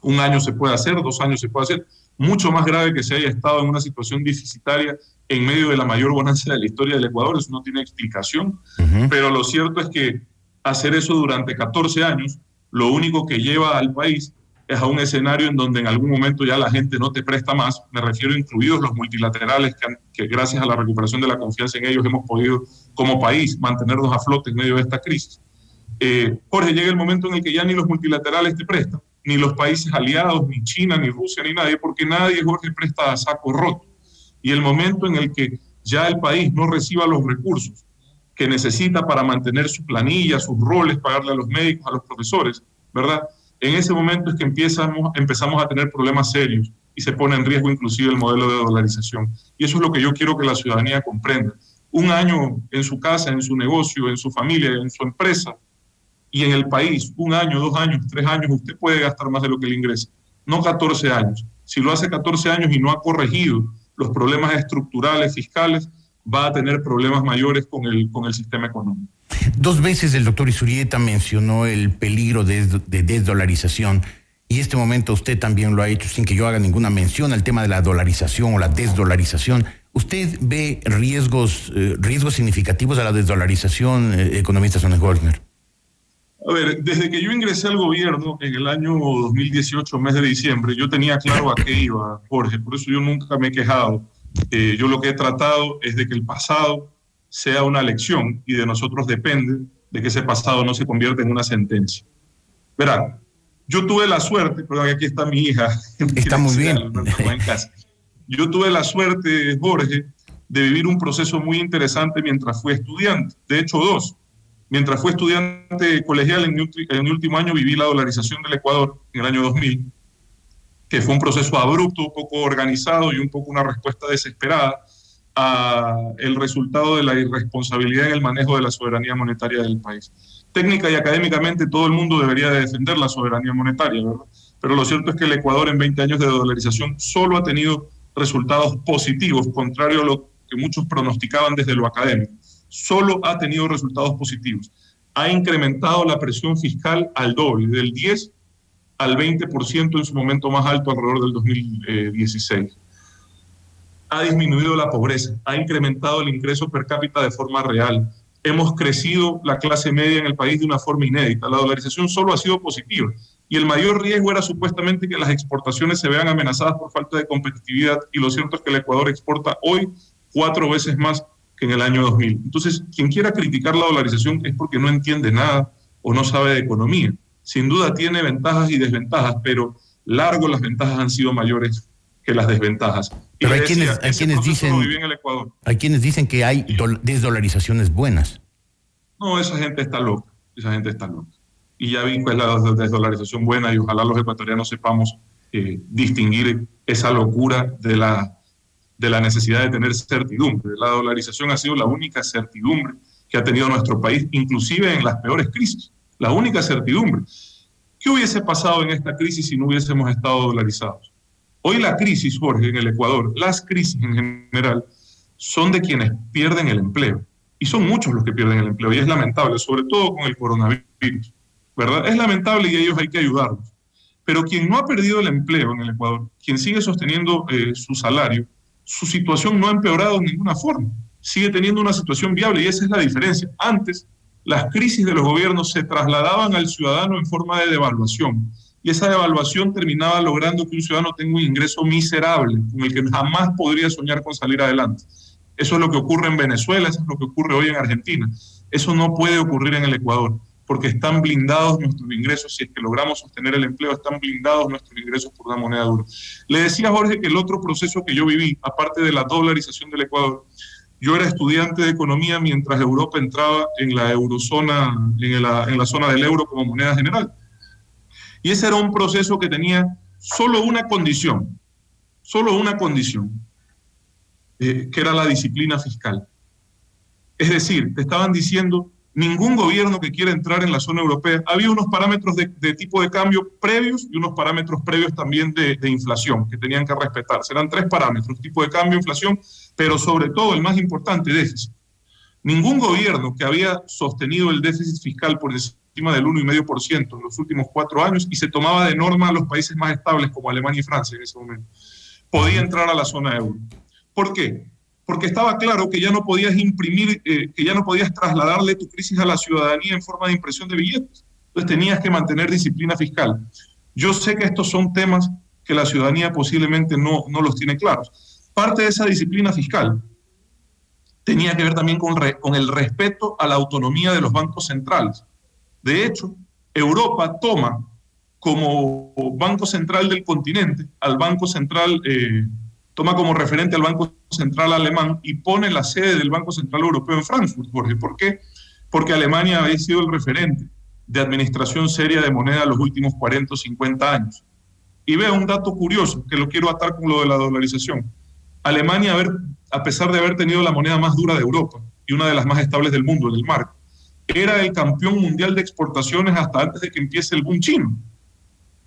un año se puede hacer, dos años se puede hacer, mucho más grave que se haya estado en una situación deficitaria en medio de la mayor bonanza de la historia del Ecuador, eso no tiene explicación, pero lo cierto es que hacer eso durante 14 años, lo único que lleva al país es a un escenario en donde en algún momento ya la gente no te presta más, me refiero incluidos los multilaterales que, gracias a la recuperación de la confianza en ellos hemos podido como país mantenernos a flote en medio de esta crisis. Eh, Jorge, llega el momento en el que ya ni los multilaterales te prestan, ni los países aliados, ni China, ni Rusia, ni nadie, porque nadie, Jorge, presta a saco roto. Y el momento en el que ya el país no reciba los recursos que necesita para mantener su planilla, sus roles, pagarle a los médicos, a los profesores, ¿verdad? en ese momento es que empezamos, empezamos a tener problemas serios y se pone en riesgo inclusive el modelo de dolarización. Y eso es lo que yo quiero que la ciudadanía comprenda. Un año en su casa, en su negocio, en su familia, en su empresa y en el país, un año, dos años, tres años, usted puede gastar más de lo que le ingresa. No 14 años. Si lo hace 14 años y no ha corregido los problemas estructurales, fiscales, va a tener problemas mayores con el, con el sistema económico. Dos veces el doctor Isurieta mencionó el peligro de, desdolarización y este momento usted también lo ha hecho sin que yo haga ninguna mención al tema de la dolarización o la desdolarización. ¿Usted ve riesgos, eh, riesgos significativos a la desdolarización, eh, economista Sones Goldner? A ver, desde que yo ingresé al gobierno en el año 2018, mes de diciembre, yo tenía claro a qué iba, Jorge, por eso yo nunca me he quejado. Eh, yo lo que he tratado es de que el pasado sea una lección y de nosotros depende de que ese pasado no se convierta en una sentencia. Verá, yo tuve la suerte, pero aquí está mi hija. Está muy bien. En casa. Yo tuve la suerte, Jorge, de vivir un proceso muy interesante mientras fui estudiante. De hecho, dos. Mientras fui estudiante colegial en mi, en mi último año viví la dolarización del Ecuador en el año 2000, que fue un proceso abrupto, poco organizado y un poco una respuesta desesperada el resultado de la irresponsabilidad en el manejo de la soberanía monetaria del país. Técnica y académicamente todo el mundo debería de defender la soberanía monetaria, ¿verdad? Pero lo cierto es que el Ecuador en 20 años de dolarización solo ha tenido resultados positivos, contrario a lo que muchos pronosticaban desde lo académico. Solo ha tenido resultados positivos. Ha incrementado la presión fiscal al doble, del 10 al 20% en su momento más alto alrededor del 2016. Ha disminuido la pobreza, ha incrementado el ingreso per cápita de forma real. Hemos crecido la clase media en el país de una forma inédita. La dolarización solo ha sido positiva y el mayor riesgo era supuestamente que las exportaciones se vean amenazadas por falta de competitividad y lo cierto es que el Ecuador exporta hoy cuatro veces más que en el año 2000. Entonces, quien quiera criticar la dolarización es porque no entiende nada o no sabe de economía. Sin duda tiene ventajas y desventajas, pero largo las ventajas han sido mayores que las desventajas. Pero hay, quienes, hay quienes dicen, hay quienes dicen que hay desdolarizaciones buenas. No, esa gente está loca, esa gente está loca y ya vi cuál es la desdolarización buena y ojalá los ecuatorianos sepamos eh, distinguir esa locura de la, de la necesidad de tener certidumbre. La dolarización ha sido la única certidumbre que ha tenido nuestro país, inclusive en las peores crisis. La única certidumbre. ¿Qué hubiese pasado en esta crisis si no hubiésemos estado dolarizados? Hoy la crisis, Jorge, en el Ecuador, las crisis en general, son de quienes pierden el empleo. Y son muchos los que pierden el empleo. Y es lamentable, sobre todo con el coronavirus. ¿verdad? Es lamentable y ellos hay que ayudarlos. Pero quien no ha perdido el empleo en el Ecuador, quien sigue sosteniendo eh, su salario, su situación no ha empeorado de ninguna forma. Sigue teniendo una situación viable y esa es la diferencia. Antes, las crisis de los gobiernos se trasladaban al ciudadano en forma de devaluación y esa devaluación terminaba logrando que un ciudadano tenga un ingreso miserable con el que jamás podría soñar con salir adelante. Eso es lo que ocurre en Venezuela, eso es lo que ocurre hoy en Argentina. Eso no puede ocurrir en el Ecuador porque están blindados nuestros ingresos, si es que logramos sostener el empleo, están blindados nuestros ingresos por una moneda dura. Le decía Jorge que el otro proceso que yo viví, aparte de la dolarización del Ecuador, yo era estudiante de economía mientras Europa entraba en la eurozona, en la, zona del euro como moneda general. Y ese era un proceso que tenía solo una condición, solo una condición, eh, que era la disciplina fiscal. Es decir, te estaban diciendo, ningún gobierno que quiera entrar en la zona europea. Había unos parámetros de, tipo de cambio previos y unos parámetros previos también de, inflación que tenían que respetar. Serán tres parámetros, tipo de cambio, inflación, pero sobre todo el más importante, déficit. Ningún gobierno que había sostenido el déficit fiscal por encima del 1,5% en los últimos cuatro años y se tomaba de norma a los países más estables como Alemania y Francia en ese momento, podía entrar a la zona euro. ¿Por qué? Porque estaba claro que ya no podías imprimir, eh, que ya no podías trasladarle tu crisis a la ciudadanía en forma de impresión de billetes. Entonces tenías que mantener disciplina fiscal. Yo sé que estos son temas que la ciudadanía posiblemente no, no los tiene claros. Parte de esa disciplina fiscal tenía que ver también con, con el respeto a la autonomía de los bancos centrales. De hecho, Europa toma como banco central del continente al banco central eh, toma como referente al Banco Central alemán y pone la sede del Banco Central Europeo en Frankfurt, Jorge. ¿Por qué? Porque Alemania había sido el referente de administración seria de moneda los últimos 40 o 50 años. Y veo un dato curioso que lo quiero atar con lo de la dolarización. Alemania, a pesar de haber tenido la moneda más dura de Europa y una de las más estables del mundo en el marco, era el campeón mundial de exportaciones hasta antes de que empiece el boom chino.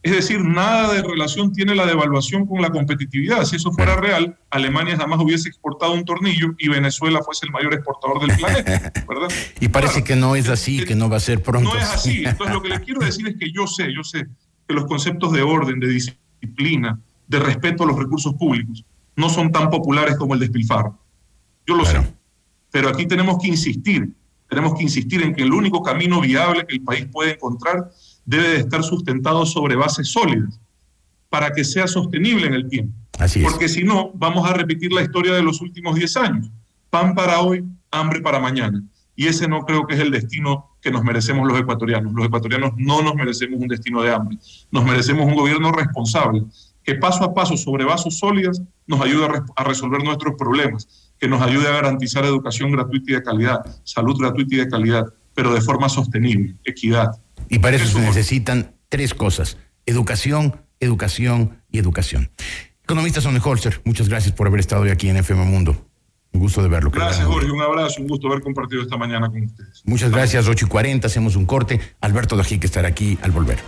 Es decir, nada de relación tiene la devaluación con la competitividad. Si eso fuera real, Alemania jamás hubiese exportado un tornillo y Venezuela fuese el mayor exportador del planeta, ¿verdad? y parece que no es así, que, no va a ser pronto. No es así. Entonces, lo que les quiero decir es que yo sé, yo sé que los conceptos de orden, de disciplina, de respeto a los recursos públicos, no son tan populares como el despilfarro. Yo lo sé. Pero aquí tenemos que insistir, tenemos que insistir en que el único camino viable que el país puede encontrar debe de estar sustentado sobre bases sólidas para que sea sostenible en el tiempo. Así Porque si no, vamos a repetir la historia de los últimos 10 años. Pan para hoy, hambre para mañana. Y ese no creo que es el destino que nos merecemos los ecuatorianos. Los ecuatorianos no nos merecemos un destino de hambre. Nos merecemos un gobierno responsable que paso a paso sobre bases sólidas nos ayude a, a resolver nuestros problemas, que nos ayude a garantizar educación gratuita y de calidad, salud gratuita y de calidad, pero de forma sostenible, equidad, y para eso, se necesitan tres cosas, educación, educación y educación. Economista Sonny Holzer, muchas gracias por haber estado hoy aquí en FM Mundo. Un gusto de verlo. Gracias, Jorge. Un abrazo, un gusto haber compartido esta mañana con ustedes. Muchas gracias. 8 y 40, hacemos un corte. Alberto que estará aquí al volver.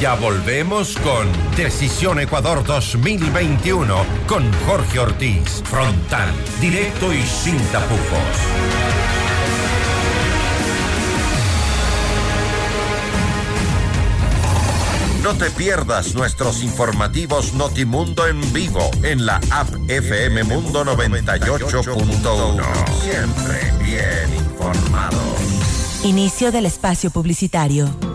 Ya volvemos con Decisión Ecuador 2021 con Jorge Ortiz. Frontal, directo y sin tapujos. No te pierdas nuestros informativos Notimundo en vivo en la app FM Mundo 98.1. Siempre bien informados. Inicio del espacio publicitario.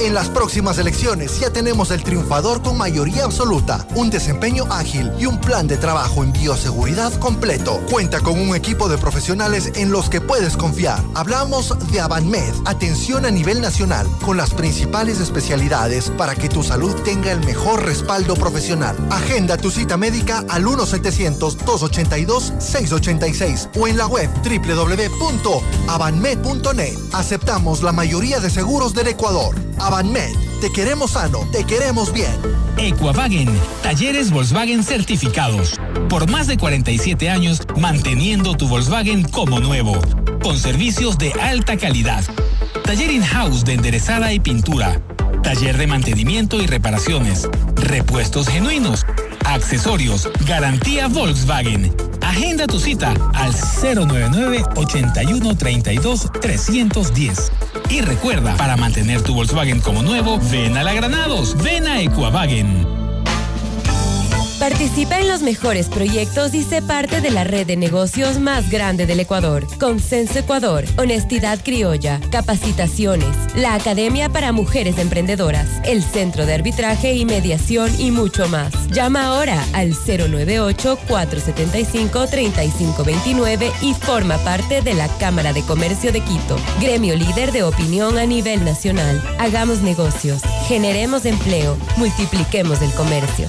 En las próximas elecciones ya tenemos el triunfador con mayoría absoluta, un desempeño ágil y un plan de trabajo en bioseguridad completo. Cuenta con un equipo de profesionales en los que puedes confiar. Hablamos de Avanmed, atención a nivel nacional, con las principales especialidades para que tu salud tenga el mejor respaldo profesional. Agenda tu cita médica al 1-700-282-686 o en la web www.avanmed.net. Aceptamos la mayoría de seguros del Ecuador. Avanmed, te queremos sano, te queremos bien. Equavagen, talleres Volkswagen certificados. Por más de 47 años, manteniendo tu Volkswagen como nuevo. Con servicios de alta calidad. Taller in-house de enderezada y pintura. Taller de mantenimiento y reparaciones. Repuestos genuinos. Accesorios. Garantía Volkswagen. Agenda tu cita al 099 81 32 310. Y recuerda, para mantener tu Volkswagen como nuevo, ven a la Granados, ven a Equavagen. Participa en los mejores proyectos y sé parte de la red de negocios más grande del Ecuador. Consenso Ecuador, Honestidad Criolla, Capacitaciones, la Academia para Mujeres Emprendedoras, el Centro de Arbitraje y Mediación y mucho más. Llama ahora al 098-475-3529 y forma parte de la Cámara de Comercio de Quito, gremio líder de opinión a nivel nacional. Hagamos negocios, generemos empleo, multipliquemos el comercio.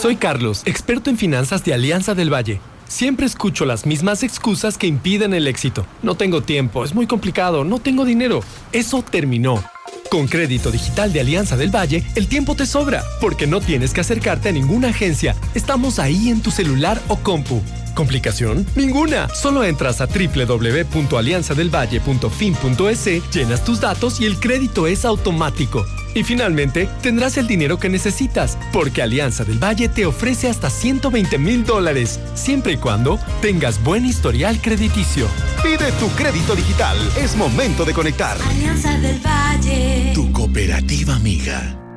Soy Carlos, experto en finanzas de Alianza del Valle. Siempre escucho las mismas excusas que impiden el éxito. No tengo tiempo, es muy complicado, no tengo dinero. Eso terminó. Con crédito digital de Alianza del Valle, el tiempo te sobra, porque no tienes que acercarte a ninguna agencia. Estamos ahí en tu celular o compu. ¿Complicación? Ninguna. Solo entras a www.alianzadelvalle.fin.es, llenas tus datos y el crédito es automático. Y finalmente, tendrás el dinero que necesitas, porque Alianza del Valle te ofrece hasta 120 mil dólares, siempre y cuando tengas buen historial crediticio. Pide tu crédito digital. Es momento de conectar. Alianza del Valle. Tu cooperativa amiga.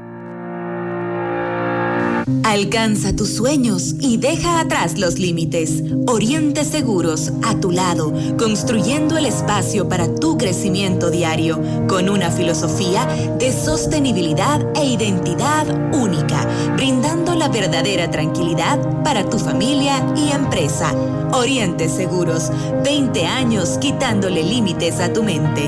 Alcanza tus sueños y deja atrás los límites. Oriente Seguros, a tu lado, construyendo el espacio para tu crecimiento diario, con una filosofía de sostenibilidad e identidad única, brindando la verdadera tranquilidad para tu familia y empresa. Oriente Seguros, 20 años quitándole límites a tu mente.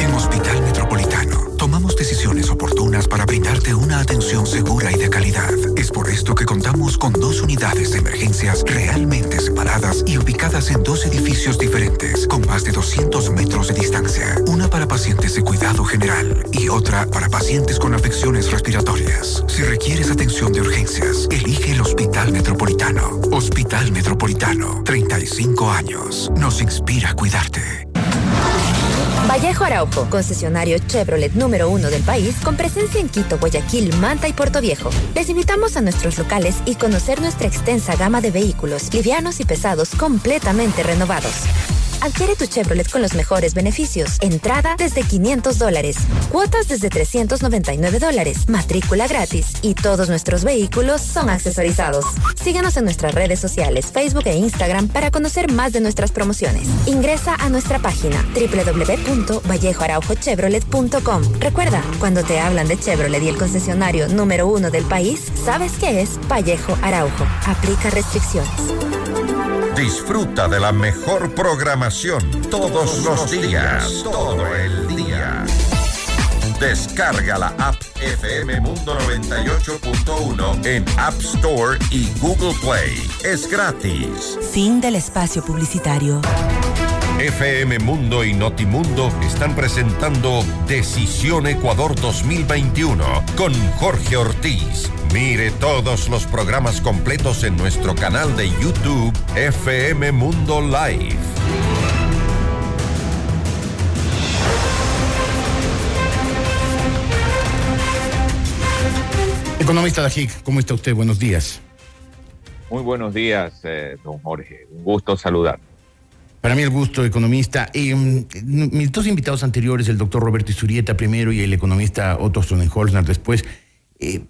En Hospital Metropolitano tomamos decisiones oportunas para brindarte una atención segura y de calidad. Es por esto que contamos con dos unidades de emergencias realmente separadas y ubicadas en dos edificios diferentes, con más de 200 metros de distancia. Una para pacientes de cuidado general y otra para pacientes con afecciones respiratorias. Si requieres atención de urgencias, elige el Hospital Metropolitano. Hospital Metropolitano, 35 años. Nos inspira a cuidarte. Vallejo Araujo, concesionario Chevrolet número uno del país, con presencia en Quito, Guayaquil, Manta y Puerto Viejo. Les invitamos a nuestros locales y conocer nuestra extensa gama de vehículos, livianos y pesados, completamente renovados. Adquiere tu Chevrolet con los mejores beneficios. Entrada desde 500 dólares. Cuotas desde 399 dólares. Matrícula gratis. Y todos nuestros vehículos son accesorizados. Síguenos en nuestras redes sociales, Facebook e Instagram para conocer más de nuestras promociones. Ingresa a nuestra página www.vallejoaraujochevrolet.com. Recuerda, cuando te hablan de Chevrolet y el concesionario número uno del país, sabes que es Vallejo Araujo. Aplica restricciones. Disfruta de la mejor programación todos los días, todo el día. Descarga la app FM Mundo 98.1 en App Store y Google Play. Es gratis. Fin del espacio publicitario. FM Mundo y Notimundo están presentando Decisión Ecuador 2021 con Jorge Ortiz. Mire todos los programas completos en nuestro canal de YouTube FM Mundo Live. Economista Lajic, ¿cómo está usted? Buenos días. Muy buenos días, eh, don Jorge. Un gusto saludar. Para mí el gusto, economista. Eh, mis dos invitados anteriores, el doctor Roberto Isurieta primero y el economista Otto Sonnenholzner después, eh,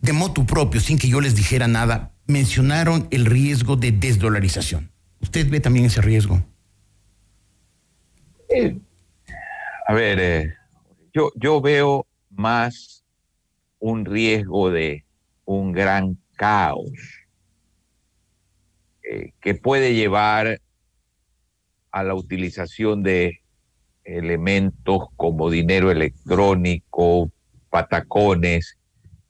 de motu propio, sin que yo les dijera nada, mencionaron el riesgo de desdolarización. ¿Usted ve también ese riesgo? a ver, yo, yo veo más un riesgo de un gran caos que puede llevar a la utilización de elementos como dinero electrónico, patacones,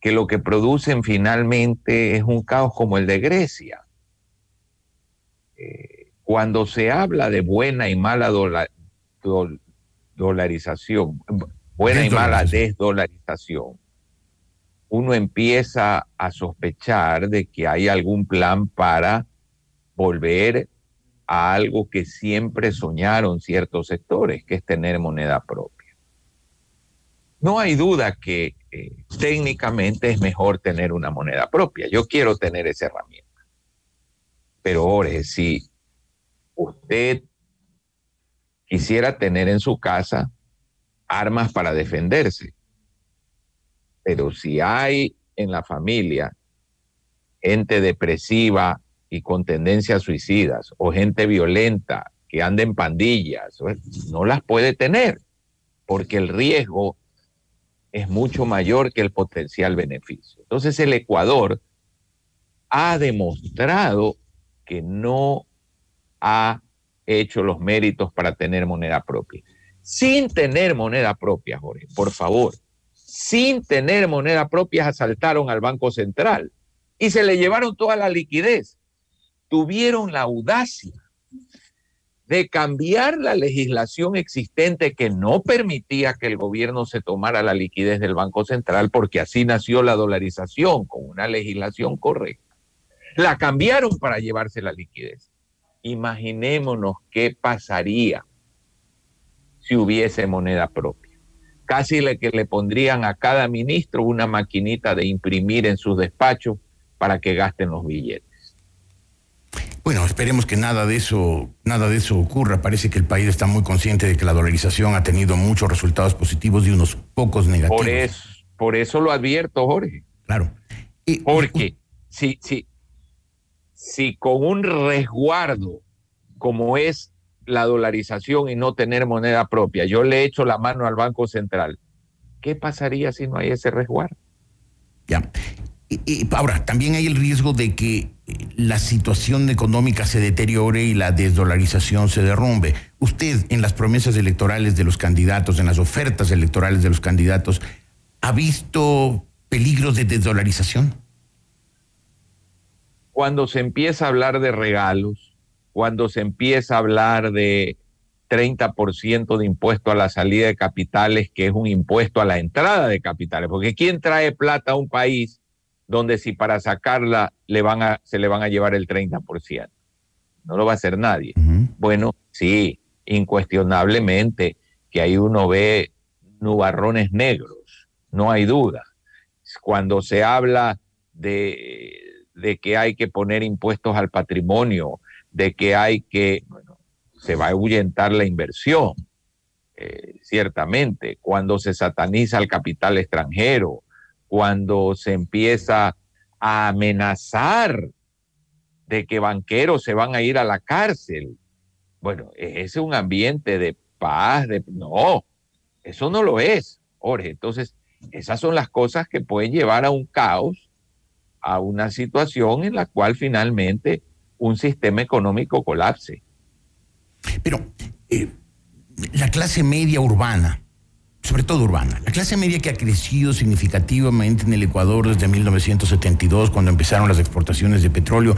que lo que producen finalmente es un caos como el de Grecia. Eh, cuando se habla de buena y mala dolarización, buena y mala desdolarización, uno empieza a sospechar de que hay algún plan para volver a algo que siempre soñaron ciertos sectores, que es tener moneda propia. No hay duda que eh, técnicamente es mejor tener una moneda propia. Yo quiero tener esa herramienta. Pero ahora, si usted quisiera tener en su casa armas para defenderse, pero si hay en la familia gente depresiva, y con tendencias suicidas o gente violenta que anda en pandillas, no las puede tener porque el riesgo es mucho mayor que el potencial beneficio. Entonces el Ecuador ha demostrado que no ha hecho los méritos para tener moneda propia. Sin tener moneda propia, Jorge, por favor, sin tener moneda propia asaltaron al Banco Central y se le llevaron toda la liquidez tuvieron la audacia de cambiar la legislación existente que no permitía que el gobierno se tomara la liquidez del Banco Central, porque así nació la dolarización con una legislación correcta. La cambiaron para llevarse la liquidez. Imaginémonos qué pasaría si hubiese moneda propia. Casi le que le pondrían a cada ministro una maquinita de imprimir en sus despachos para que gasten los billetes. Bueno, esperemos que nada de eso, nada de eso ocurra. Parece que el país está muy consciente de que la dolarización ha tenido muchos resultados positivos y unos pocos negativos. Por eso, por eso lo advierto, Jorge. Claro. Porque si, si, si con un resguardo como es la dolarización y no tener moneda propia, yo le echo la mano al Banco Central, ¿qué pasaría si no hay ese resguardo? Ya. Y, ahora, también hay el riesgo de que la situación económica se deteriore y la desdolarización se derrumbe. Usted, en las promesas electorales de los candidatos, en las ofertas electorales de los candidatos, ¿ha visto peligros de desdolarización? Cuando se empieza a hablar de regalos, cuando se empieza a hablar de 30% de impuesto a la salida de capitales, que es un impuesto a la entrada de capitales, porque ¿quién trae plata a un país? Donde si para sacarla le van a, se le van a llevar el 30%. No lo va a hacer nadie. Bueno, sí, incuestionablemente que ahí uno ve nubarrones negros, no hay duda. Cuando se habla de, de que hay que poner impuestos al patrimonio, de que hay que, bueno, se va a ahuyentar la inversión, eh, ciertamente. Cuando se sataniza el capital extranjero, cuando se empieza a amenazar de que banqueros se van a ir a la cárcel. Bueno, es un ambiente de paz, de no, eso no lo es, Jorge. Entonces, esas son las cosas que pueden llevar a un caos, a una situación en la cual finalmente un sistema económico colapse. Pero eh, la clase media urbana, sobre todo urbana. La clase media que ha crecido significativamente en el Ecuador desde 1972, cuando empezaron las exportaciones de petróleo,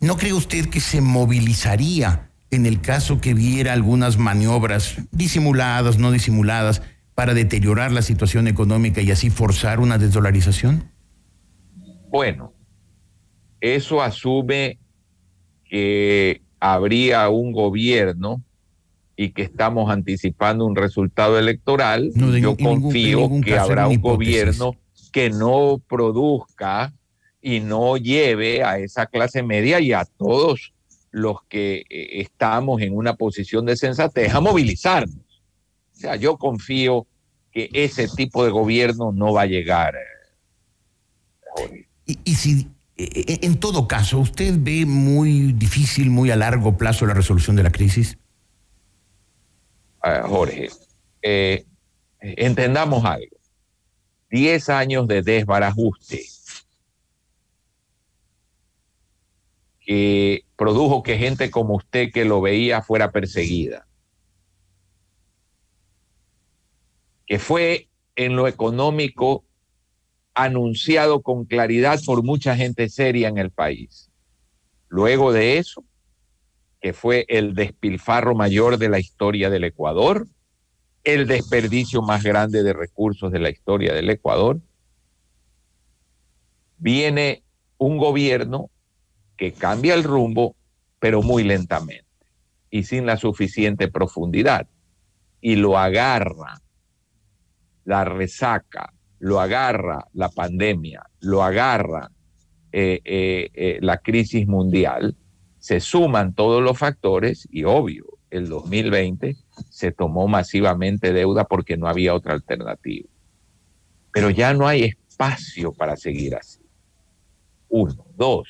¿no cree usted que se movilizaría en el caso que viera algunas maniobras disimuladas, no disimuladas, para deteriorar la situación económica y así forzar una desdolarización? Bueno, eso asume que habría un gobierno y que estamos anticipando un resultado electoral, yo confío que habrá un gobierno que no produzca y no lleve a esa clase media y a todos los que eh, estamos en una posición de sensatez a movilizarnos. O sea, yo confío que ese tipo de gobierno no va a llegar. Eh, y, y si eh, en todo caso, ¿usted ve muy difícil, muy a largo plazo la resolución de la crisis? Ah, Jorge, entendamos algo. Diez años de desbarajuste que produjo que gente como usted que lo veía fuera perseguida. Que fue en lo económico anunciado con claridad por mucha gente seria en el país. Luego de eso, que fue el despilfarro mayor de la historia del Ecuador, el desperdicio más grande de recursos de la historia del Ecuador, viene un gobierno que cambia el rumbo, pero muy lentamente y sin la suficiente profundidad. Y lo agarra la resaca, lo agarra la pandemia, lo agarra eh, eh, eh, la crisis mundial, se suman todos los factores y obvio, el 2020 se tomó masivamente deuda porque no había otra alternativa. Pero ya no hay espacio para seguir así. Uno. Dos,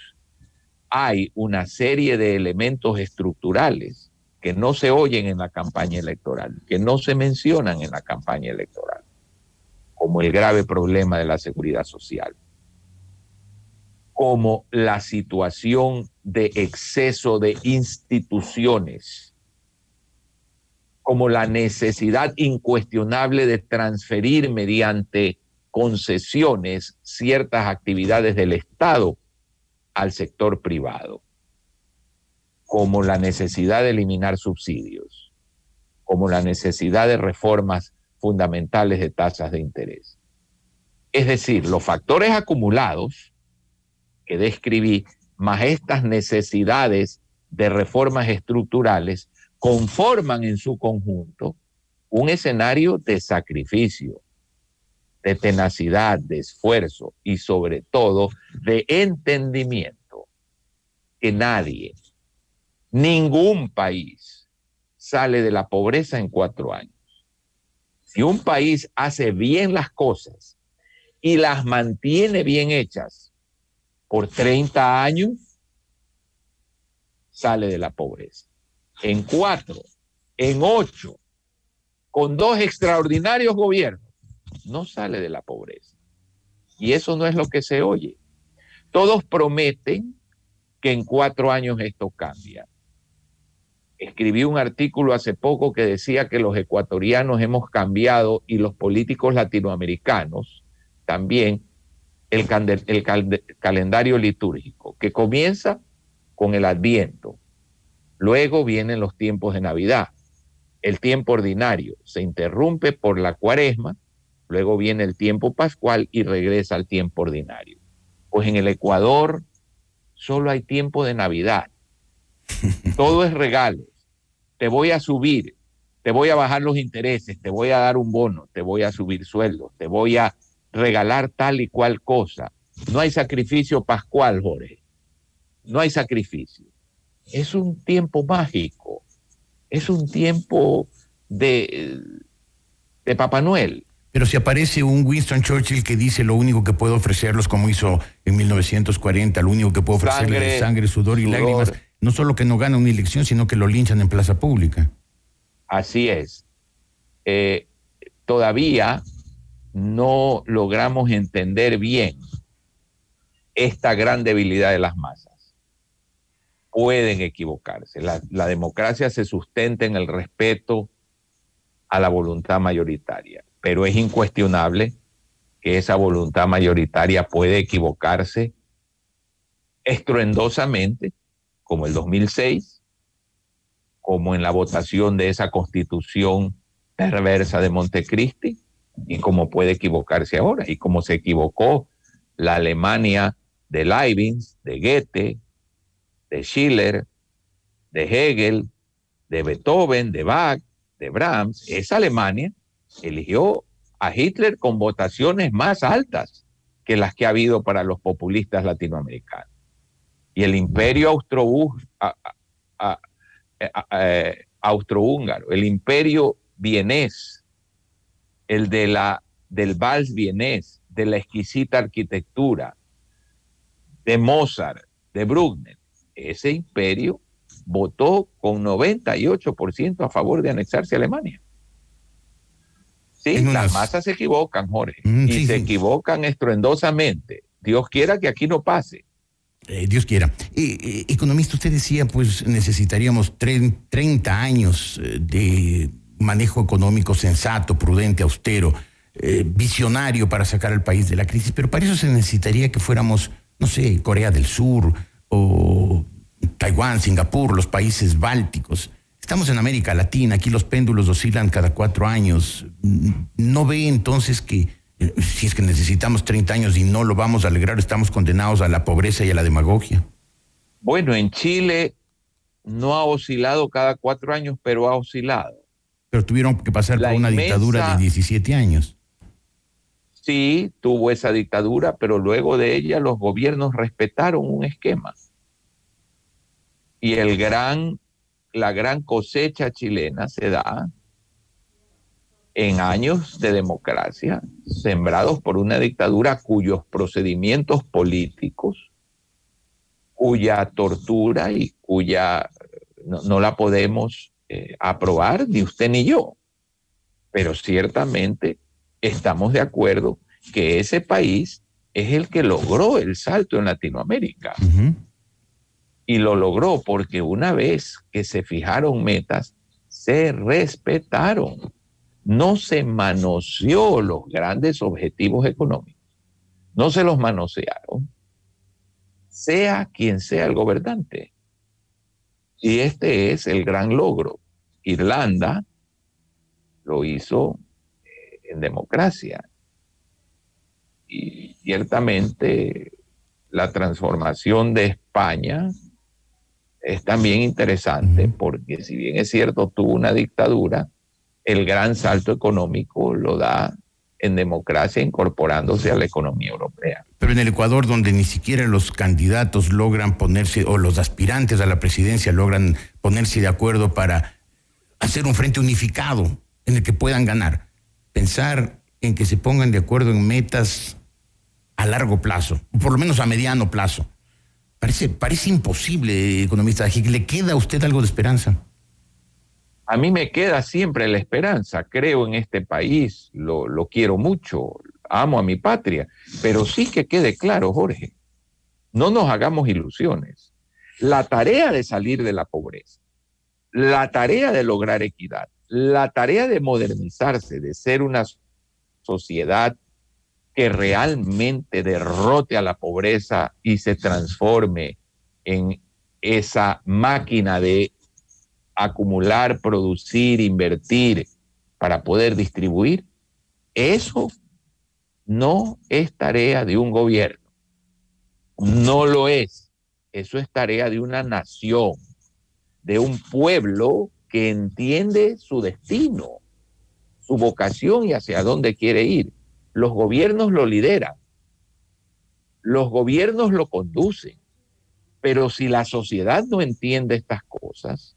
hay una serie de elementos estructurales que no se oyen en la campaña electoral, que no se mencionan en la campaña electoral, como el grave problema de la seguridad social, como la situación de exceso de instituciones, como la necesidad incuestionable de transferir mediante concesiones ciertas actividades del Estado al sector privado, como la necesidad de eliminar subsidios, como la necesidad de reformas fundamentales de tasas de interés. Es decir, los factores acumulados que describí, más estas necesidades de reformas estructurales, conforman en su conjunto un escenario de sacrificio, de tenacidad, de esfuerzo y sobre todo de entendimiento que nadie, ningún país sale de la pobreza en cuatro años. Si un país hace bien las cosas y las mantiene bien hechas por 30 años, sale de la pobreza. En cuatro, en ocho, con dos extraordinarios gobiernos, no sale de la pobreza. Y eso no es lo que se oye. Todos prometen que en cuatro años esto cambia. Escribí un artículo hace poco que decía que los ecuatorianos hemos cambiado y los políticos latinoamericanos también el, el calendario litúrgico, que comienza con el adviento. Luego vienen los tiempos de Navidad. El tiempo ordinario se interrumpe por la cuaresma luego viene el tiempo pascual y regresa al tiempo ordinario. Pues en el Ecuador solo hay tiempo de Navidad. Todo es regalos. Te voy a subir, te voy a bajar los intereses, te voy a dar un bono, te voy a subir sueldos, te voy a regalar tal y cual cosa. No hay sacrificio pascual, Jorge. No hay sacrificio. Es un tiempo mágico. Es un tiempo de, de Papá Noel. Pero si aparece un Winston Churchill que dice lo único que puedo ofrecerlos, como hizo en 1940, lo único que puedo ofrecerles es sangre, sudor y lágrimas, no solo que no gana una elección, sino que lo linchan en plaza pública. Así es. Eh, todavía no logramos entender bien esta gran debilidad de las masas. Pueden equivocarse. la democracia se sustenta en el respeto a la voluntad mayoritaria pero es incuestionable que esa voluntad mayoritaria puede equivocarse estruendosamente, como el 2006, como en la votación de esa constitución perversa de Montecristi, y como puede equivocarse ahora, y como se equivocó la Alemania de Leibniz, de Goethe, de Schiller, de Hegel, de Beethoven, de Bach, de Brahms, esa Alemania eligió a Hitler con votaciones más altas que las que ha habido para los populistas latinoamericanos. Y el imperio austrohúngaro, el imperio vienés, el de la, del vals vienés, de la exquisita arquitectura, de Mozart, de Bruckner, ese imperio votó con 98% a favor de anexarse a Alemania. Sí, las masas se equivocan, Jorge, mm, y se equivocan estruendosamente. Dios quiera que aquí no pase. Eh, Dios quiera. economista, usted decía, pues necesitaríamos 30 años eh, de manejo económico sensato, prudente, austero, eh, visionario para sacar al país de la crisis, pero para eso se necesitaría que fuéramos, no sé, Corea del Sur o Taiwán, Singapur, los países bálticos. Estamos en América Latina, aquí los péndulos oscilan cada cuatro años. ¿No ve entonces que eh, si es que necesitamos 30 años y no lo vamos a alegrar, estamos condenados a la pobreza y a la demagogia? Bueno, en Chile no ha oscilado cada cuatro años, pero ha oscilado. Pero tuvieron que pasar por una dictadura de 17 años. Sí, tuvo esa dictadura, pero luego de ella los gobiernos respetaron un esquema. Y el gran la gran cosecha chilena se da en años de democracia sembrados por una dictadura cuyos procedimientos políticos, cuya tortura y cuya no, la podemos eh, aprobar ni usted ni yo. Pero ciertamente estamos de acuerdo que ese país es el que logró el salto en Latinoamérica. Y lo logró porque una vez que se fijaron metas, se respetaron. No se manoseó los grandes objetivos económicos. No se los manosearon. Sea quien sea el gobernante. Y este es el gran logro. Irlanda lo hizo eh, en democracia. Y ciertamente la transformación de España es también interesante porque si bien es cierto tuvo una dictadura, el gran salto económico lo da en democracia incorporándose a la economía europea. Pero en el Ecuador, donde ni siquiera los candidatos logran ponerse, o los aspirantes a la presidencia logran ponerse de acuerdo para hacer un frente unificado en el que puedan ganar, pensar en que se pongan de acuerdo en metas a largo plazo, por lo menos a mediano plazo, Parece, parece imposible, economista. ¿Le queda a usted algo de esperanza? A mí me queda siempre la esperanza. Creo en este país, lo, lo quiero mucho, amo a mi patria, pero sí que quede claro, Jorge, no nos hagamos ilusiones. La tarea de salir de la pobreza, la tarea de lograr equidad, la tarea de modernizarse, de ser una sociedad que realmente derrote a la pobreza y se transforme en esa máquina de acumular, producir, invertir para poder distribuir, eso no es tarea de un gobierno. No lo es. Eso es tarea de una nación, de un pueblo que entiende su destino, su vocación y hacia dónde quiere ir. Los gobiernos lo lideran, los gobiernos lo conducen, pero si la sociedad no entiende estas cosas,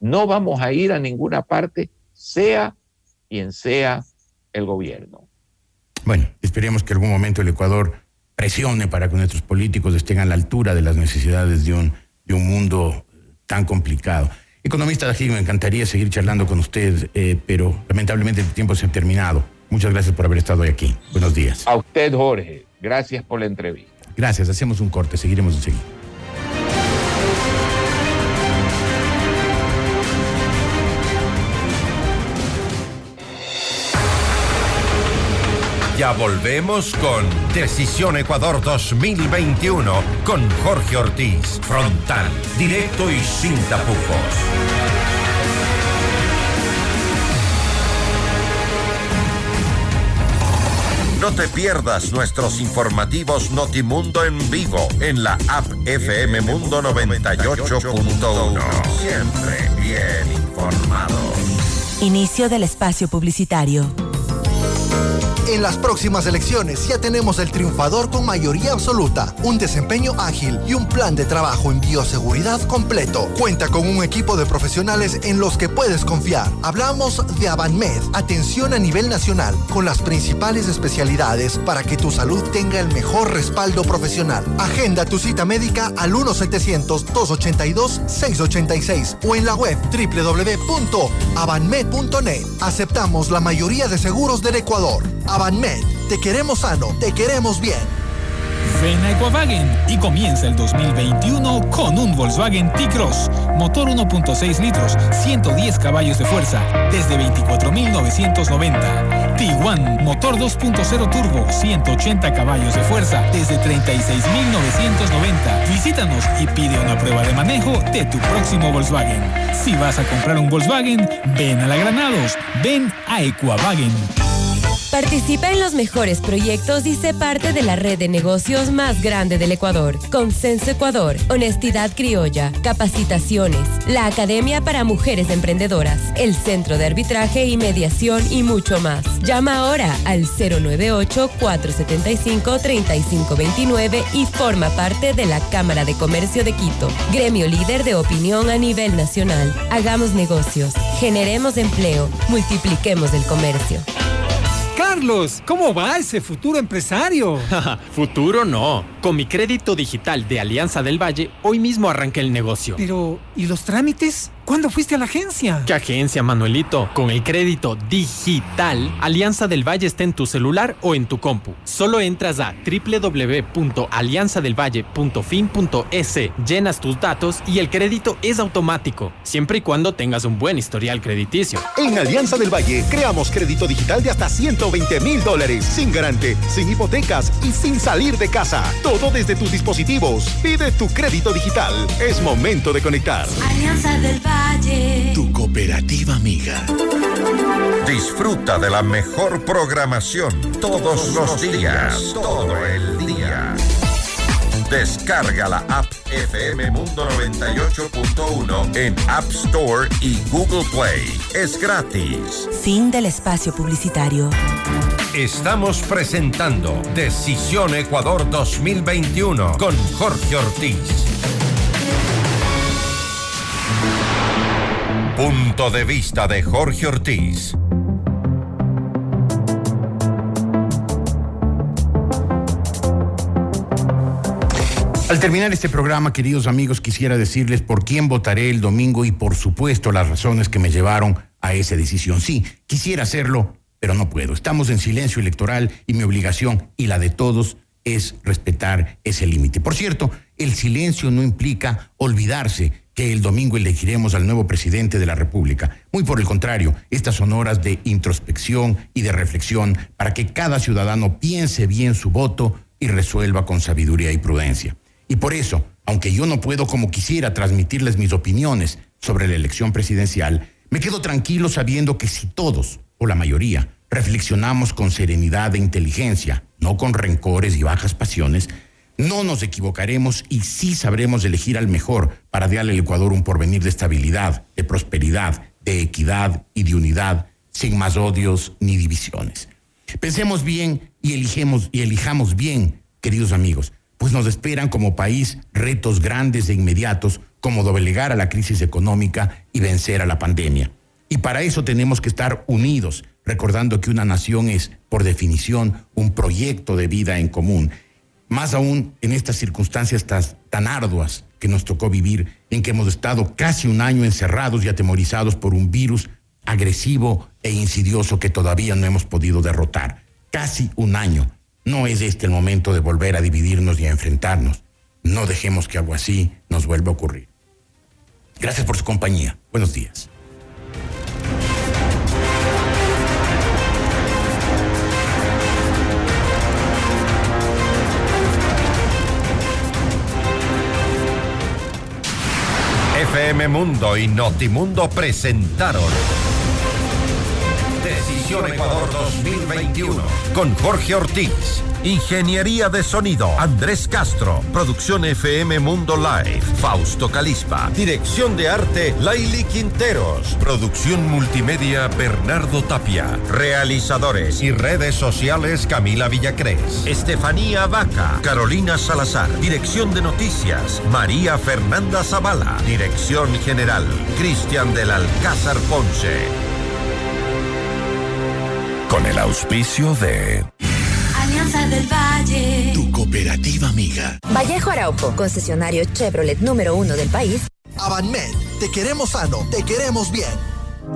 no vamos a ir a ninguna parte, sea quien sea el gobierno. Bueno, esperemos que algún momento el Ecuador presione para que nuestros políticos estén a la altura de las necesidades de un, de un mundo tan complicado. Economista Dají, me encantaría seguir charlando con usted, eh, pero lamentablemente el tiempo se ha terminado. Muchas gracias por haber estado hoy aquí. Buenos días. A usted, Jorge. Gracias por la entrevista. Gracias. Hacemos un corte. Seguiremos enseguida. Ya volvemos con Decisión Ecuador 2021 con Jorge Ortiz. Frontal, directo y sin tapujos. No te pierdas nuestros informativos Notimundo en vivo en la app FM Mundo 98.1. Siempre bien informados. Inicio del espacio publicitario. En las próximas elecciones ya tenemos el triunfador con mayoría absoluta, un desempeño ágil y un plan de trabajo en bioseguridad completo. Cuenta con un equipo de profesionales en los que puedes confiar. Hablamos de Avanmed, atención a nivel nacional, con las principales especialidades para que tu salud tenga el mejor respaldo profesional. Agenda tu cita médica al 1-700-282-686 o en la web www.avanmed.net. Aceptamos la mayoría de seguros del Ecuador. Avanmed, te queremos sano, te queremos bien. Ven a Equavagen y comienza el 2021 con un Volkswagen T-Cross. Motor 1.6 litros, 110 caballos de fuerza, desde 24.990. T1, motor 2.0 turbo, 180 caballos de fuerza, desde 36.990. Visítanos y pide una prueba de manejo de tu próximo Volkswagen. Si vas a comprar un Volkswagen, ven a la Granados, ven a Equavagen. Participa en los mejores proyectos y sé parte de la red de negocios más grande del Ecuador. Consenso Ecuador, Honestidad Criolla, Capacitaciones, la Academia para Mujeres Emprendedoras, el Centro de Arbitraje y Mediación y mucho más. Llama ahora al 098-475-3529 y forma parte de la Cámara de Comercio de Quito, gremio líder de opinión a nivel nacional. Hagamos negocios, generemos empleo, multipliquemos el comercio. Carlos, ¿cómo va ese futuro empresario? futuro no. Con mi crédito digital de Alianza del Valle, hoy mismo arranqué el negocio. Pero, ¿y los trámites? ¿Cuándo fuiste a la agencia? ¿Qué agencia, Manuelito? Con el crédito digital, Alianza del Valle está en tu celular o en tu compu. Solo entras a www.alianzadelvalle.fin.es, llenas tus datos y el crédito es automático, siempre y cuando tengas un buen historial crediticio. En Alianza del Valle, creamos crédito digital de hasta 120 mil dólares, sin garante, sin hipotecas y sin salir de casa. Todo desde tus dispositivos. Pide tu crédito digital. Es momento de conectar. Alianza del Valle. Tu cooperativa amiga. Disfruta de la mejor programación todos los días, todo el día. Descarga la app FM Mundo 98.1 en App Store y Google Play. Es gratis. Fin del espacio publicitario. Estamos presentando Decisión Ecuador 2021 con Jorge Ortiz. Punto de vista de Jorge Ortiz. Al terminar este programa, queridos amigos, quisiera decirles por quién votaré el domingo y por supuesto las razones que me llevaron a esa decisión. Sí, quisiera hacerlo, pero no puedo. Estamos en silencio electoral y mi obligación y la de todos es respetar ese límite. Por cierto, el silencio no implica olvidarse que el domingo elegiremos al nuevo presidente de la República. Muy por el contrario, estas son horas de introspección y de reflexión para que cada ciudadano piense bien su voto y resuelva con sabiduría y prudencia. Y por eso, aunque yo no puedo como quisiera transmitirles mis opiniones sobre la elección presidencial, me quedo tranquilo sabiendo que si todos, o la mayoría, reflexionamos con serenidad e inteligencia, no con rencores y bajas pasiones, no nos equivocaremos y sí sabremos elegir al mejor para darle al Ecuador un porvenir de estabilidad, de prosperidad, de equidad y de unidad, sin más odios ni divisiones. Pensemos bien y, eligemos, y elijamos bien, queridos amigos, pues nos esperan como país retos grandes e inmediatos como doblegar a la crisis económica y vencer a la pandemia. Y para eso tenemos que estar unidos, recordando que una nación es, por definición, un proyecto de vida en común. Más aún en estas circunstancias tan, tan arduas que nos tocó vivir, en que hemos estado casi un año encerrados y atemorizados por un virus agresivo e insidioso que todavía no hemos podido derrotar. Casi un año. No es este el momento de volver a dividirnos y a enfrentarnos. No dejemos que algo así nos vuelva a ocurrir. Gracias por su compañía. Buenos días. FM Mundo y Notimundo presentaron Decisión Ecuador 2021 con Jorge Ortiz. Ingeniería de sonido, Andrés Castro. Producción FM Mundo Live, Fausto Calispa. Dirección de arte, Laili Quinteros. Producción multimedia, Bernardo Tapia. Realizadores y redes sociales, Camila Villacrés. Estefanía Vaca, Carolina Salazar. Dirección de noticias, María Fernanda Zavala. Dirección general, Cristian del Alcázar Ponce. Con el auspicio de... Alianza del Valle. Tu cooperativa amiga. Vallejo Araujo, concesionario Chevrolet número uno del país. Avanmed, te queremos sano, te queremos bien.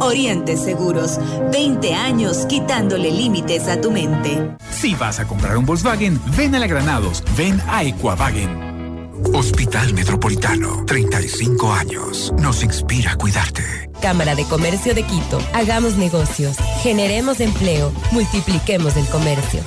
Oriente Seguros, 20 años quitándole límites a tu mente. Si vas a comprar un Volkswagen, ven a la Granados, ven a Equavagen. Hospital Metropolitano, 35 años. Nos inspira a cuidarte. Cámara de Comercio de Quito. Hagamos negocios, generemos empleo, multipliquemos el comercio.